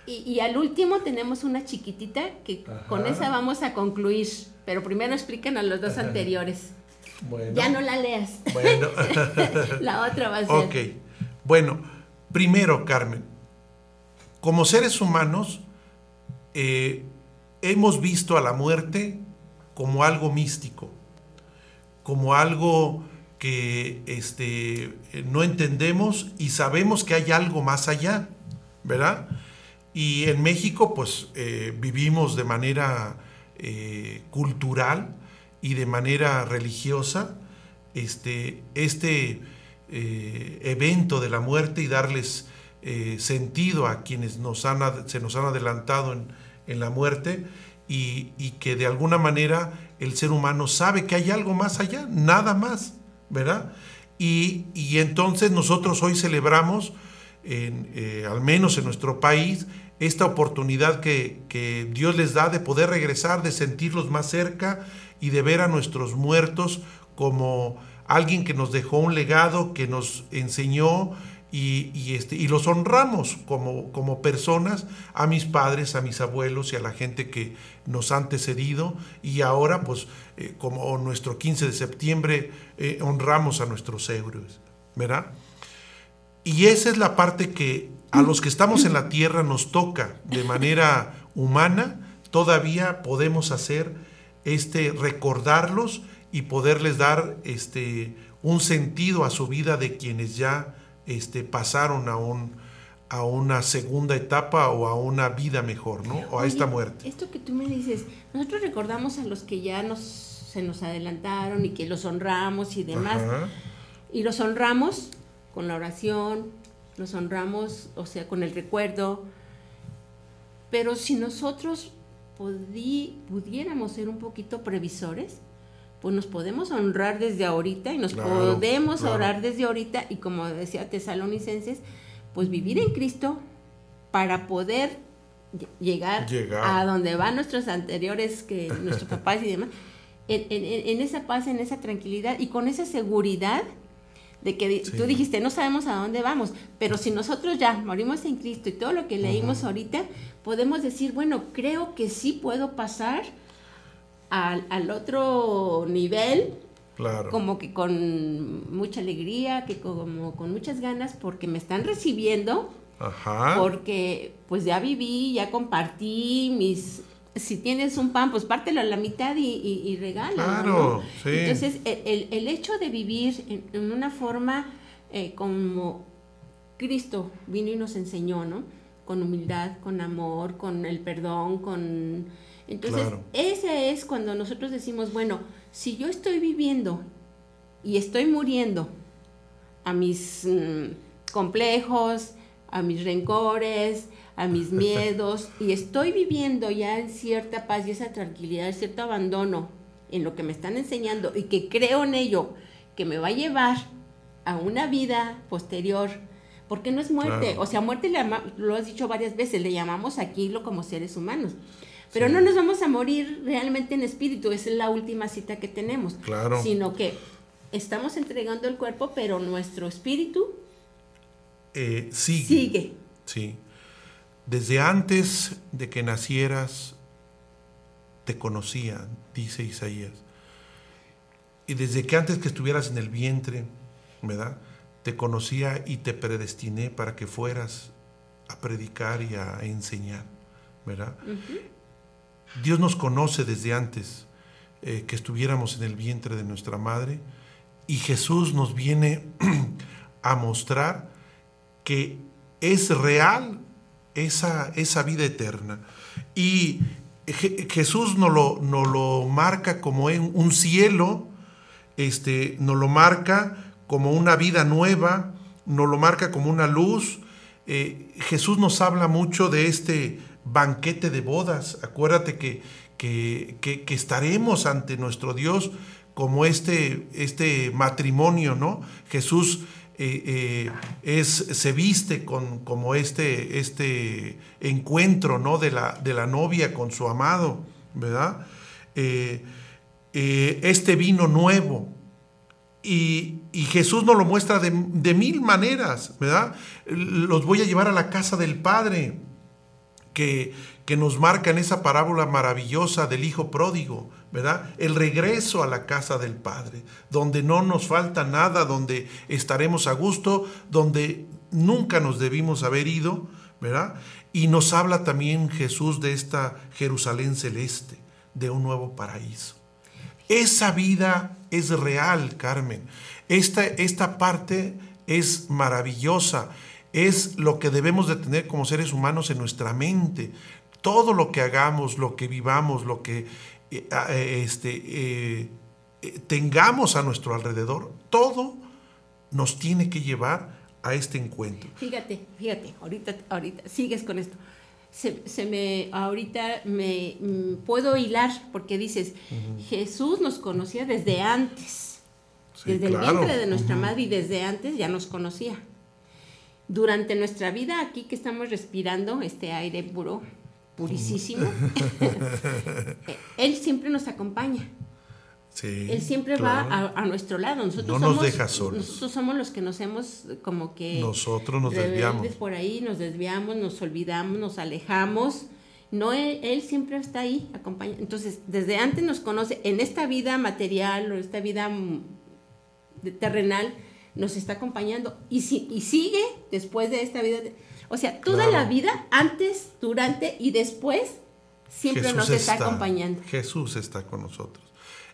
Y, y al último tenemos una chiquitita que con esa vamos a concluir. Pero primero expliquen a los dos Ajá. anteriores. Bueno, Ya no la leas. bueno. la otra va a ser. Ok. Bueno, primero, Carmen, como seres humanos, eh, hemos visto a la muerte como algo místico, como algo que este, no entendemos y sabemos que hay algo más allá, ¿verdad? Y en México, pues eh, vivimos de manera eh, cultural y de manera religiosa este, este eh, evento de la muerte y darles sentido a quienes nos han, se nos han adelantado en, en la muerte y, y que de alguna manera el ser humano sabe que hay algo más allá, nada más, ¿verdad? Y, y entonces nosotros hoy celebramos, en, al menos en nuestro país, esta oportunidad que, que Dios les da de poder regresar, de sentirlos más cerca y de ver a nuestros muertos como alguien que nos dejó un legado, que nos enseñó y, este, y los honramos como, como personas, a mis padres, a mis abuelos y a la gente que nos ha antecedido y ahora pues eh, como nuestro 15 de septiembre eh, honramos a nuestros héroes, ¿verdad? Y esa es la parte que a los que estamos en la tierra nos toca de manera humana, todavía podemos hacer este recordarlos y poderles dar este un sentido a su vida de quienes ya este, pasaron a, un, a una segunda etapa o a una vida mejor, ¿no? O a esta muerte. Esto que tú me dices, nosotros recordamos a los que ya nos, se nos adelantaron y que los honramos y demás. Y los honramos con la oración, los honramos, o sea, con el recuerdo. Pero si nosotros pudiéramos ser un poquito previsores, pues nos podemos honrar desde ahorita y nos podemos orar desde ahorita y como decía Tesalonicenses, pues vivir en Cristo para poder llegar, a donde van nuestros anteriores, que nuestros papás y demás, en, esa paz, en esa tranquilidad y con esa seguridad de que tú dijiste, no sabemos a dónde vamos, pero si nosotros ya morimos en Cristo y todo lo que leímos ahorita, podemos decir, bueno, creo que sí puedo pasar al, otro nivel, como que con mucha alegría, que como con muchas ganas, porque me están recibiendo, porque pues ya viví, ya compartí mis... Si tienes un pan, pues pártelo a la mitad y, y, regala. Entonces, el, hecho de vivir en, una forma eh, como Cristo vino y nos enseñó, ¿no? Con humildad, con amor, con el perdón, con entonces, ese es cuando nosotros decimos, bueno, si yo estoy viviendo y estoy muriendo a mis mm, complejos, a mis rencores, a mis miedos, y estoy viviendo ya en cierta paz y esa tranquilidad, cierto abandono en lo que me están enseñando y que creo en ello, que me va a llevar a una vida posterior, porque no es muerte, o sea, muerte le lo has dicho varias veces, le llamamos aquí lo como seres humanos. Pero no nos vamos a morir realmente en espíritu, esa es la última cita que tenemos. Claro. Sino que estamos entregando el cuerpo, pero nuestro espíritu eh, sigue. Sigue. Sí. Desde antes de que nacieras, te conocía, dice Isaías. Y desde que antes que estuvieras en el vientre, ¿verdad? Te conocía y te predestiné para que fueras a predicar y a enseñar, ¿verdad? Dios nos conoce desde antes eh, que estuviéramos en el vientre de nuestra madre y Jesús nos viene a mostrar que es real esa, esa vida eterna. Y Jesús nos lo, lo marca como en un cielo, este, nos lo marca como una vida nueva, nos lo marca como una luz. Eh, Jesús nos habla mucho de este banquete de bodas. Acuérdate que, que, estaremos ante nuestro Dios como este, este matrimonio, ¿no? Jesús eh, eh, es, se viste con, como este, este encuentro, ¿no? De la, de la novia con su amado, ¿verdad? Eh, este vino nuevo, y, Jesús nos lo muestra de, de, mil maneras, ¿verdad? Los voy a llevar a la casa del Padre que, que nos marca en esa parábola maravillosa del Hijo pródigo, ¿verdad? El regreso a la casa del Padre, donde no nos falta nada, donde estaremos a gusto, donde nunca nos debimos haber ido, ¿verdad? Y nos habla también Jesús de esta Jerusalén celeste, de un nuevo paraíso. Esa vida es real, Carmen. Esta, esta parte es maravillosa es lo que debemos de tener como seres humanos en nuestra mente. Todo lo que hagamos, lo que vivamos, lo que eh, eh, este, eh, tengamos a nuestro alrededor, todo nos tiene que llevar a este encuentro. Fíjate, fíjate, ahorita, ahorita sigues con esto. Se, me, ahorita me mm, puedo hilar porque dices, Jesús nos conocía desde antes, desde el vientre de nuestra madre y desde antes ya nos conocía. Durante nuestra vida aquí que estamos respirando este aire puro, purísimo, Él siempre nos acompaña. Sí, Él siempre claro. va a, a nuestro lado. Nosotros No nos somos, deja solos. Nosotros somos los que nos hemos como que... Nosotros nos desviamos. por ahí, nos desviamos, nos olvidamos, nos alejamos. No, él, él siempre está ahí, acompaña. Entonces, desde antes nos conoce, en esta vida material o esta vida mm, terrenal, nos está acompañando. Y, si, y sigue después de esta vida. de- o sea, toda Claro. la vida, antes, durante y después, siempre Jesús nos está, acompañando. Jesús está con nosotros.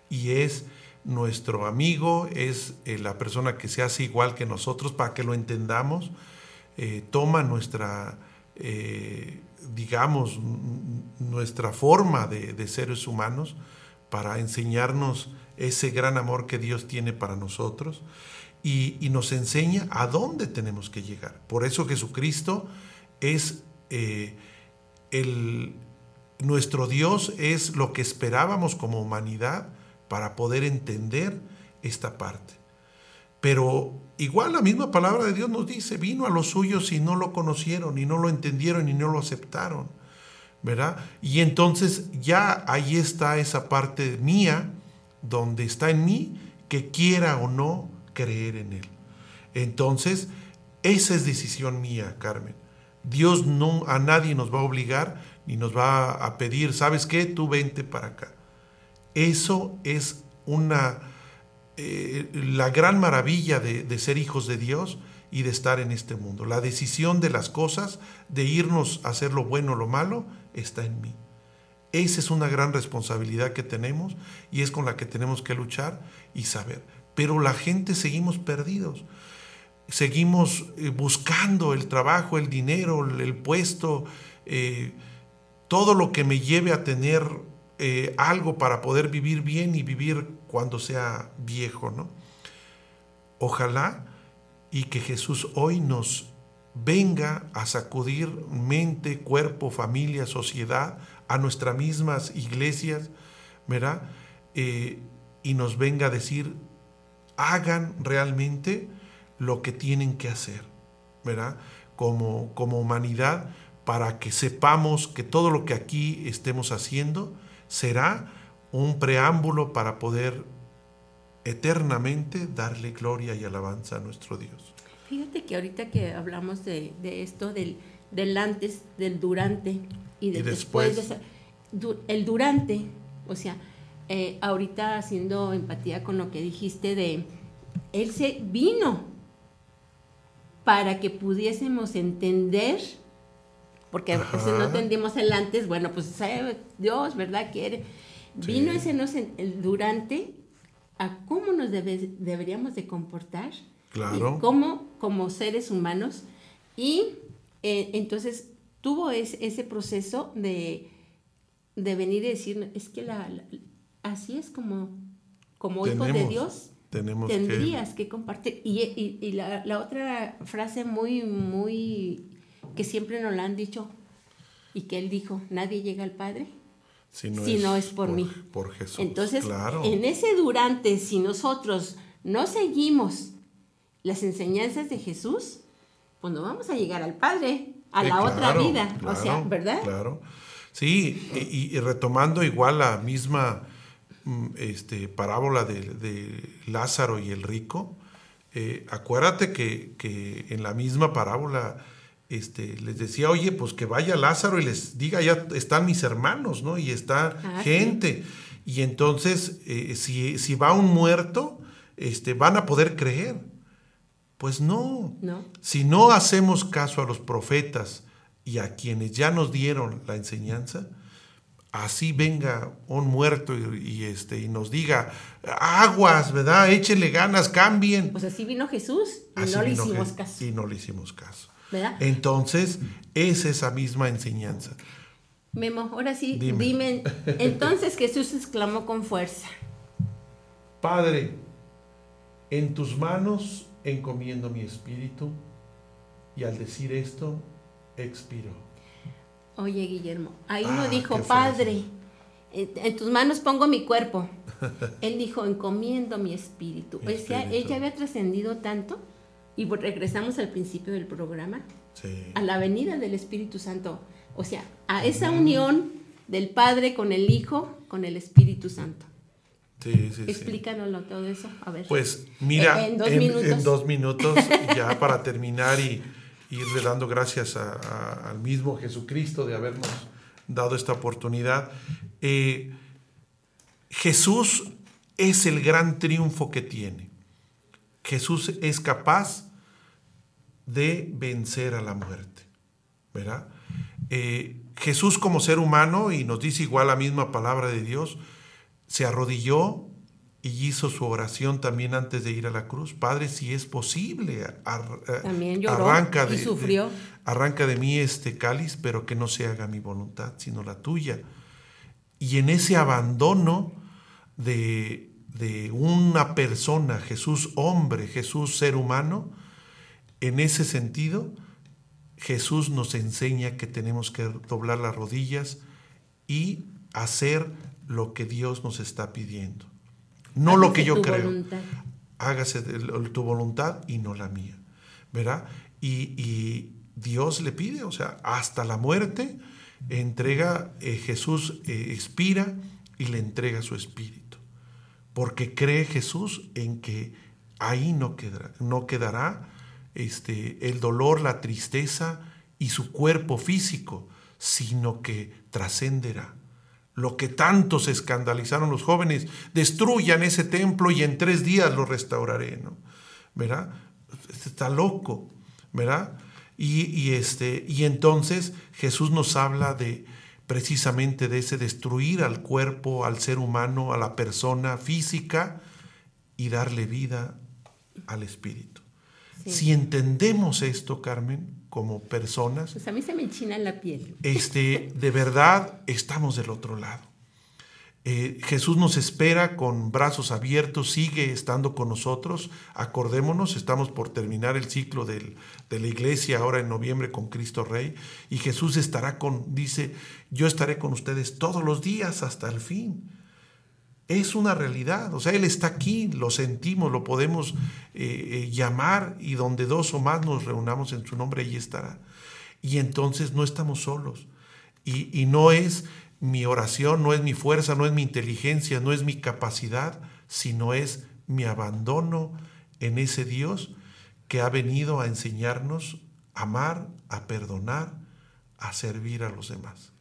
Y es nuestro amigo, es eh, la persona que se hace igual que nosotros para que lo entendamos. eh, toma nuestra, eh, digamos, nuestra forma de, de seres humanos para enseñarnos ese gran amor que Dios tiene para nosotros y, nos enseña a dónde tenemos que llegar. Por eso Jesucristo es eh, el, nuestro Dios es lo que esperábamos como humanidad para poder entender esta parte. Pero igual la misma palabra de Dios nos dice, vino a los suyos y no lo conocieron, y no lo entendieron, y no lo aceptaron. ¿Verdad? Y entonces ya ahí está esa parte mía, donde está en mí, que quiera o no creer en Él. Entonces, esa es decisión mía, Carmen. Dios no a nadie nos va a obligar ni nos va a pedir, ¿sabes qué? Tú vente para acá. Eso es una eh, la gran maravilla de, de ser hijos de Dios y de estar en este mundo. La decisión de las cosas, de irnos a hacer lo bueno o lo malo, está en mí. Esa es una gran responsabilidad que tenemos y es con la que tenemos que luchar y saber. Pero la gente seguimos perdidos. Seguimos eh, buscando el trabajo, el dinero, el, puesto, eh, todo lo que me lleve a tener eh, algo para poder vivir bien y vivir cuando sea viejo, ¿no? Ojalá y que Jesús hoy nos venga a sacudir mente, cuerpo, familia, sociedad, a nuestras mismas iglesias, ¿verdad? Y nos venga a decir, hagan realmente lo que tienen que hacer, ¿verdad? Como, como humanidad, para que sepamos que todo lo que aquí estemos haciendo será un preámbulo para poder eternamente darle gloria y alabanza a nuestro Dios. Fíjate que ahorita que hablamos de, de esto, del, del antes, del durante y del Y después, de el durante, o sea, eh, ahorita haciendo empatía con lo que dijiste de, Él se vino para que pudiésemos entender, porque a veces no entendimos el antes, bueno, pues sabe Dios, ¿verdad? Quiere. Vino ese nos durante a cómo nos debe- deberíamos de comportar Claro. y cómo como seres humanos y eh, entonces tuvo es- ese proceso de, de venir y decir es que la, la- así es como como hijo de Dios tenemos tendrías que, compartir y, y- y la, la otra frase muy muy que siempre nos la han dicho y que él dijo nadie llega al Padre Si no, si no es por mí. Por Jesús. entonces, claro. en ese durante, si nosotros no seguimos las enseñanzas de Jesús, pues no vamos a llegar al Padre, a Eh, la otra claro, vida. o sea, ¿verdad? Claro. Sí, y, y retomando igual la misma este, parábola de, de Lázaro y el rico, eh, acuérdate que, que en la misma parábola este, les decía, oye, pues que vaya Lázaro y les diga, ya están mis hermanos, ¿no? Y está Ah, sí. gente. Y entonces, eh, si, si va un muerto, este, van a poder creer. Pues no. No. Si no hacemos caso a los profetas y a quienes ya nos dieron la enseñanza, así venga un muerto y, y, este, y nos diga, aguas, ¿verdad? Échenle ganas, cambien. Pues así vino Jesús y Así no le hicimos Je- caso. Y no le hicimos caso. ¿Verdad? Entonces, es esa misma enseñanza. Memo, ahora sí, Dime. dime. Entonces Jesús exclamó con fuerza. Padre, en tus manos encomiendo mi espíritu. Y al decir esto, expiró. Oye, Guillermo, ahí Ah, no dijo, Padre, en, en tus manos pongo mi cuerpo. Él dijo, encomiendo mi espíritu. Mi O sea, él ya había trascendido tanto Y pues regresamos al principio del programa, Sí. a la venida del Espíritu Santo. O sea, a esa unión del Padre con el Hijo, con el Espíritu Santo. Sí, sí, sí. Explícanoslo todo eso. A ver. Pues mira, En- en dos en, minutos. en dos minutos, ya para terminar y irle dando gracias al mismo Jesucristo de habernos dado esta oportunidad. Eh, Jesús es el gran triunfo que tiene. Jesús es capaz de vencer a la muerte, ¿verdad? Eh, Jesús como ser humano, y nos dice igual la misma palabra de Dios, se arrodilló y hizo su oración también antes de ir a la cruz. Padre, si es posible, ar- eh, También lloró y sufrió. de- arranca de mí este cáliz, pero que no se haga mi voluntad, sino la tuya. Y en ese abandono de, de una persona, Jesús hombre, Jesús ser humano, en ese sentido, Jesús nos enseña que tenemos que doblar las rodillas y hacer lo que Dios nos está pidiendo. No lo que yo tu creo. voluntad. Hágase de- tu voluntad y no la mía. ¿Verdad? Y, y Dios le pide, o sea, hasta la muerte, entrega, eh, Jesús eh, expira y le entrega su espíritu. Porque cree Jesús en que ahí no quedará, no quedará este, el dolor, la tristeza y su cuerpo físico, sino que trascenderá. Lo que tanto se escandalizaron los jóvenes, destruyan ese templo y en tres días lo restauraré, ¿no? ¿Verdad? Está loco, ¿verdad? Y, y este, y entonces Jesús nos habla de precisamente de ese destruir al cuerpo, al ser humano, a la persona física y darle vida al espíritu. Sí. Si entendemos esto, Carmen, como personas, Pues a mí se me enchina la piel. este, de verdad estamos del otro lado. Eh, Jesús nos espera con brazos abiertos, sigue estando con nosotros. Acordémonos, estamos por terminar el ciclo del- de la iglesia ahora en noviembre con Cristo Rey. Y Jesús estará con, dice, yo estaré con ustedes todos los días hasta el fin. Es una realidad, o sea, Él está aquí, lo sentimos, lo podemos eh, eh, llamar y donde dos o más nos reunamos en su nombre, allí estará. Y entonces no estamos solos. Y, y no es mi oración, no es mi fuerza, no es mi inteligencia, no es mi capacidad, sino es mi abandono en ese Dios que ha venido a enseñarnos a amar, a perdonar, a servir a los demás.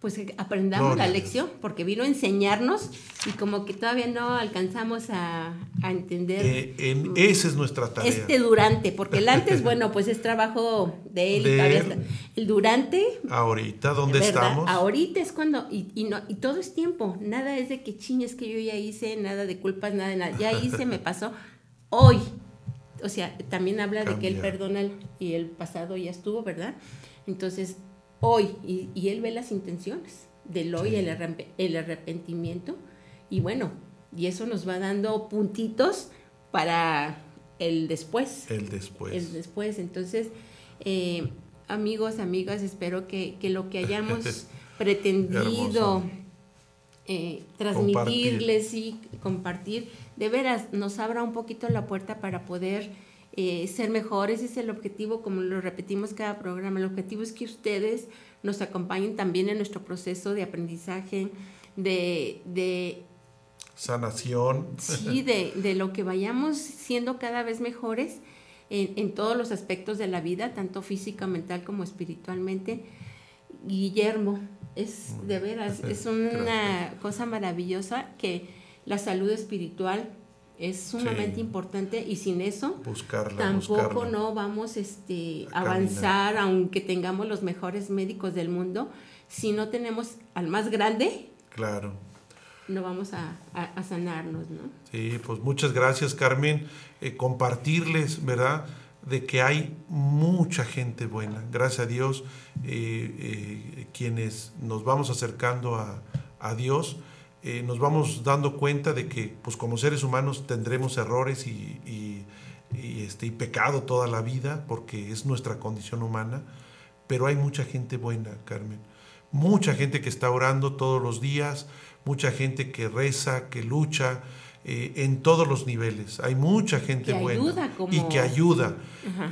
Pues aprendamos Gloria la lección, porque vino a enseñarnos y como que todavía no alcanzamos a, a entender Eh, en, esa es nuestra tarea. este durante, porque el antes, bueno, pues es trabajo de él. y todavía él. está. El durante, Ahorita, ¿dónde ¿verdad? estamos? Ahorita es cuando, y, y, no, y todo es tiempo, nada es de que chiñes que yo ya hice, nada de culpas, nada de nada, ya hice, me pasó, hoy. O sea, también habla de que él perdona el- y el pasado ya estuvo, ¿verdad? Entonces, hoy, y, y él ve las intenciones del hoy, el, arrep- el arrepentimiento, y bueno, y eso nos va dando puntitos para el después El después. el después. Entonces, eh, amigos, amigas, espero que, que lo que hayamos pretendido eh, transmitirles y compartir, de veras nos abra un poquito la puerta para poder eh, ser mejores. Ese es el objetivo, como lo repetimos cada programa. El objetivo es que ustedes nos acompañen también en nuestro proceso de aprendizaje, de, de Sanación. Sí, de, de lo que vayamos siendo cada vez mejores en, en todos los aspectos de la vida, tanto física, mental como espiritualmente. Guillermo, es de veras, es una cosa maravillosa que la salud espiritual es sumamente Sí. importante y sin eso Buscarla, tampoco buscarla. no vamos este, a avanzar, aunque tengamos los mejores médicos del mundo, si no tenemos al más grande, Claro. no vamos a, a- a sanarnos, ¿no? Sí, pues muchas gracias, Carmen. Eh, compartirles, ¿verdad? De que hay mucha gente buena. Gracias a Dios, eh, eh, quienes nos vamos acercando a, a Dios, eh, nos vamos dando cuenta de que, pues como seres humanos, tendremos errores y, y- y, este, y pecado toda la vida, porque es nuestra condición humana. Pero hay mucha gente buena, Carmen. Mucha gente que está orando todos los días, mucha gente que reza, que lucha, eh, en todos los niveles. Hay mucha gente Que buena ayuda como- y que ayuda.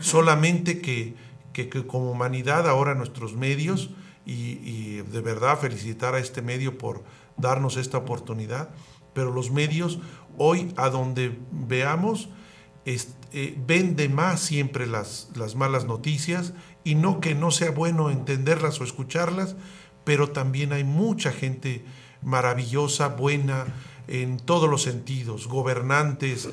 Solamente que, que- que como humanidad ahora nuestros medios, y, y de verdad felicitar a este medio por darnos esta oportunidad, pero los medios hoy a donde veamos es- eh, ven de más siempre las, las malas noticias y no que no sea bueno entenderlas o escucharlas, pero también hay mucha gente maravillosa, buena en todos los sentidos, gobernantes, eh,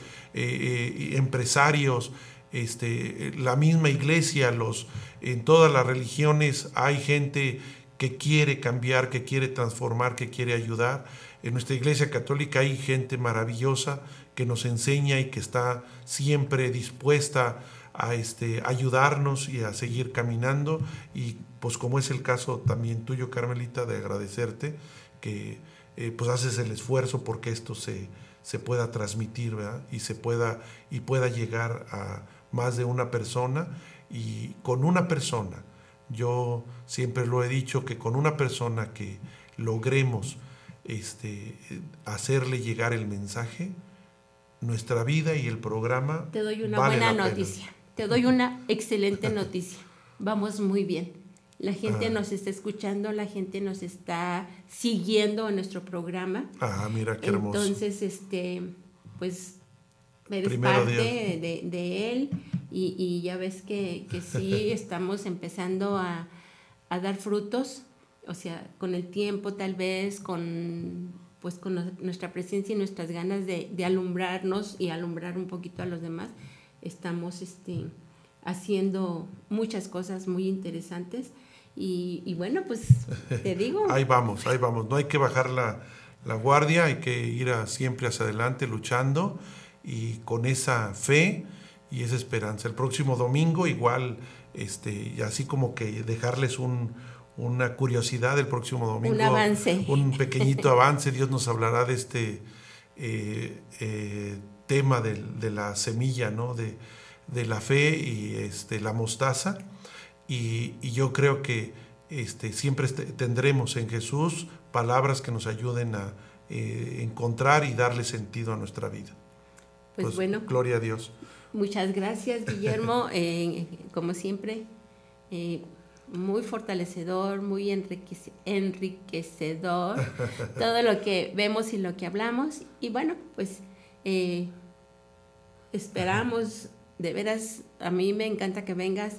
eh, empresarios, este, la misma iglesia, los, en todas las religiones hay gente que quiere cambiar, que quiere transformar, que quiere ayudar. En nuestra iglesia católica hay gente maravillosa que nos enseña y que está siempre dispuesta a este, ayudarnos y a seguir caminando. Y pues como es el caso también tuyo, Carmelita, de agradecerte que eh, pues haces el esfuerzo porque esto se, se pueda transmitir y se pueda y pueda llegar a más de una persona y con una persona yo siempre lo he dicho que con una persona que logremos este, hacerle llegar el mensaje, nuestra vida y el programa. Te doy una vale buena pena. noticia. Te doy una excelente noticia. Vamos muy bien. La gente Ah. nos está escuchando, la gente nos está siguiendo en nuestro programa. Ah, mira qué hermoso. Entonces, este, pues, eres Primero parte de, de él y, y ya ves que, que sí estamos empezando a, a dar frutos, o sea, con el tiempo tal vez, con pues con nu- nuestra presencia y nuestras ganas de, de alumbrarnos y alumbrar un poquito a los demás, estamos este, haciendo muchas cosas muy interesantes y, y bueno, pues te digo, Ahí vamos, ahí vamos. No hay que bajar la, la guardia, hay que ir a- siempre hacia adelante luchando y con esa fe y esa esperanza. El próximo domingo igual, este, y así como que dejarles un, una curiosidad el próximo domingo. Un avance. Un pequeñito avance. Dios nos hablará de este eh, eh, tema de, la semilla, ¿no? De, de la fe y este, la mostaza. Y, y yo creo que este, siempre este- tendremos en Jesús palabras que nos ayuden a eh, encontrar y darle sentido a nuestra vida. pues bueno. Gloria a Dios. Muchas gracias, Guillermo. Eh, como siempre, eh, muy fortalecedor, muy enriquece- enriquecedor, todo lo que vemos y lo que hablamos. Y bueno, pues eh, esperamos, de veras, a mí me encanta que vengas.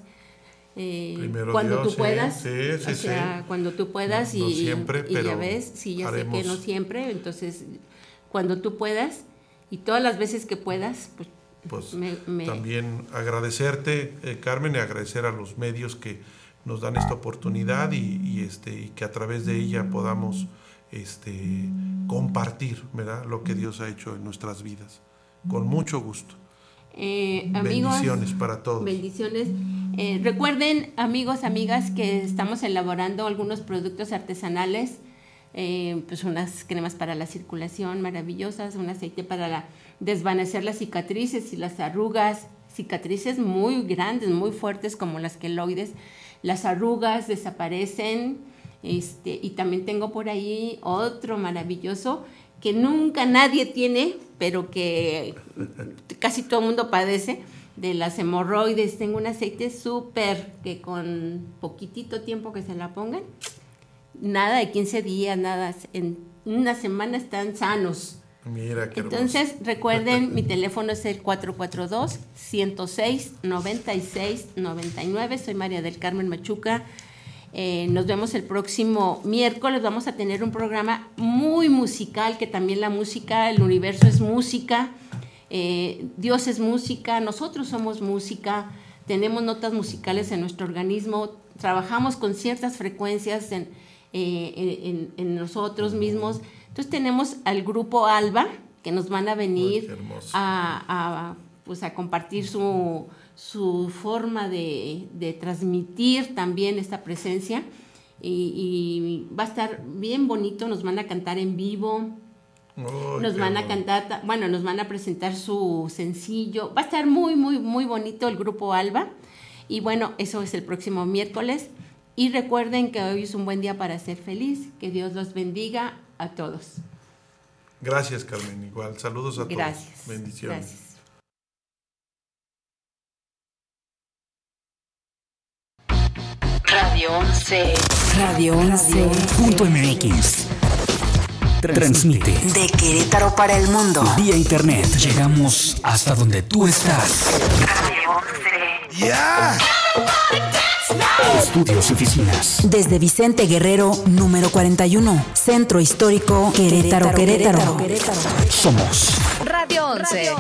eh, cuando Dios, tú puedas, sí, sí, o sea, cuando tú puedas No- no y, siempre, y ya ves, sí, ya sé que no siempre, entonces cuando tú puedas y todas las veces que puedas, pues Pues me- me- también agradecerte, eh, Carmen, y agradecer a los medios que nos dan esta oportunidad y, y, este, y que a través de ella podamos este, compartir ¿verdad? lo que Dios ha hecho en nuestras vidas. Con mucho gusto. Eh, amigos, Bendiciones para todos. bendiciones. Eh, recuerden, amigos, amigas, que estamos elaborando algunos productos artesanales, eh, pues unas cremas para la circulación maravillosas, un aceite para la- desvanecer las cicatrices y las arrugas, cicatrices muy grandes, muy fuertes como las queloides. Las arrugas desaparecen. Este, y también tengo por ahí otro maravilloso que nunca nadie tiene, pero que casi todo el mundo padece de las hemorroides. Tengo un aceite súper que con poquitito tiempo que se la pongan, nada de 15 días, nada, en una semana están sanos. Mira qué hermoso. Entonces, recuerden, mi teléfono es el 442-106-96-99. Soy María del Carmen Machuca. Eh, nos vemos el próximo miércoles. Vamos a tener un programa muy musical, que también la música, el universo es música, eh, Dios es música, nosotros somos música, tenemos notas musicales en nuestro organismo, trabajamos con ciertas frecuencias en, eh, en- en nosotros mismos. Entonces tenemos al grupo Alba, que nos van a venir a, a, pues a compartir su, su forma de, de transmitir también esta presencia. Y, y va a estar bien bonito, nos van a cantar en vivo, nos van a cantar, ta- bueno, nos van a presentar su sencillo. Va a estar muy, muy, muy bonito el grupo Alba. Y bueno, eso es el próximo miércoles. Y recuerden que hoy es un buen día para ser feliz. Que Dios los bendiga a todos. Gracias, Carmen. Igual, saludos a Gracias. todos. Bendiciones. Gracias. Radio 11. Radio 11. Punto MX. Transmite De Querétaro para el mundo. vía internet. Llegamos hasta donde tú estás. Radio 11. Estudios y oficinas. Desde Vicente Guerrero, número 41. Centro Histórico, Querétaro, Querétaro. Somos. Radio 11.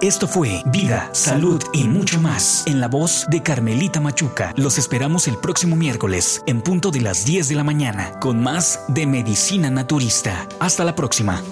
Esto fue Vida, Salud y mucho más en la voz de Carmelita Machuca. Los esperamos el próximo miércoles en punto de las 10 de la mañana con más de Medicina Naturista. Hasta la próxima.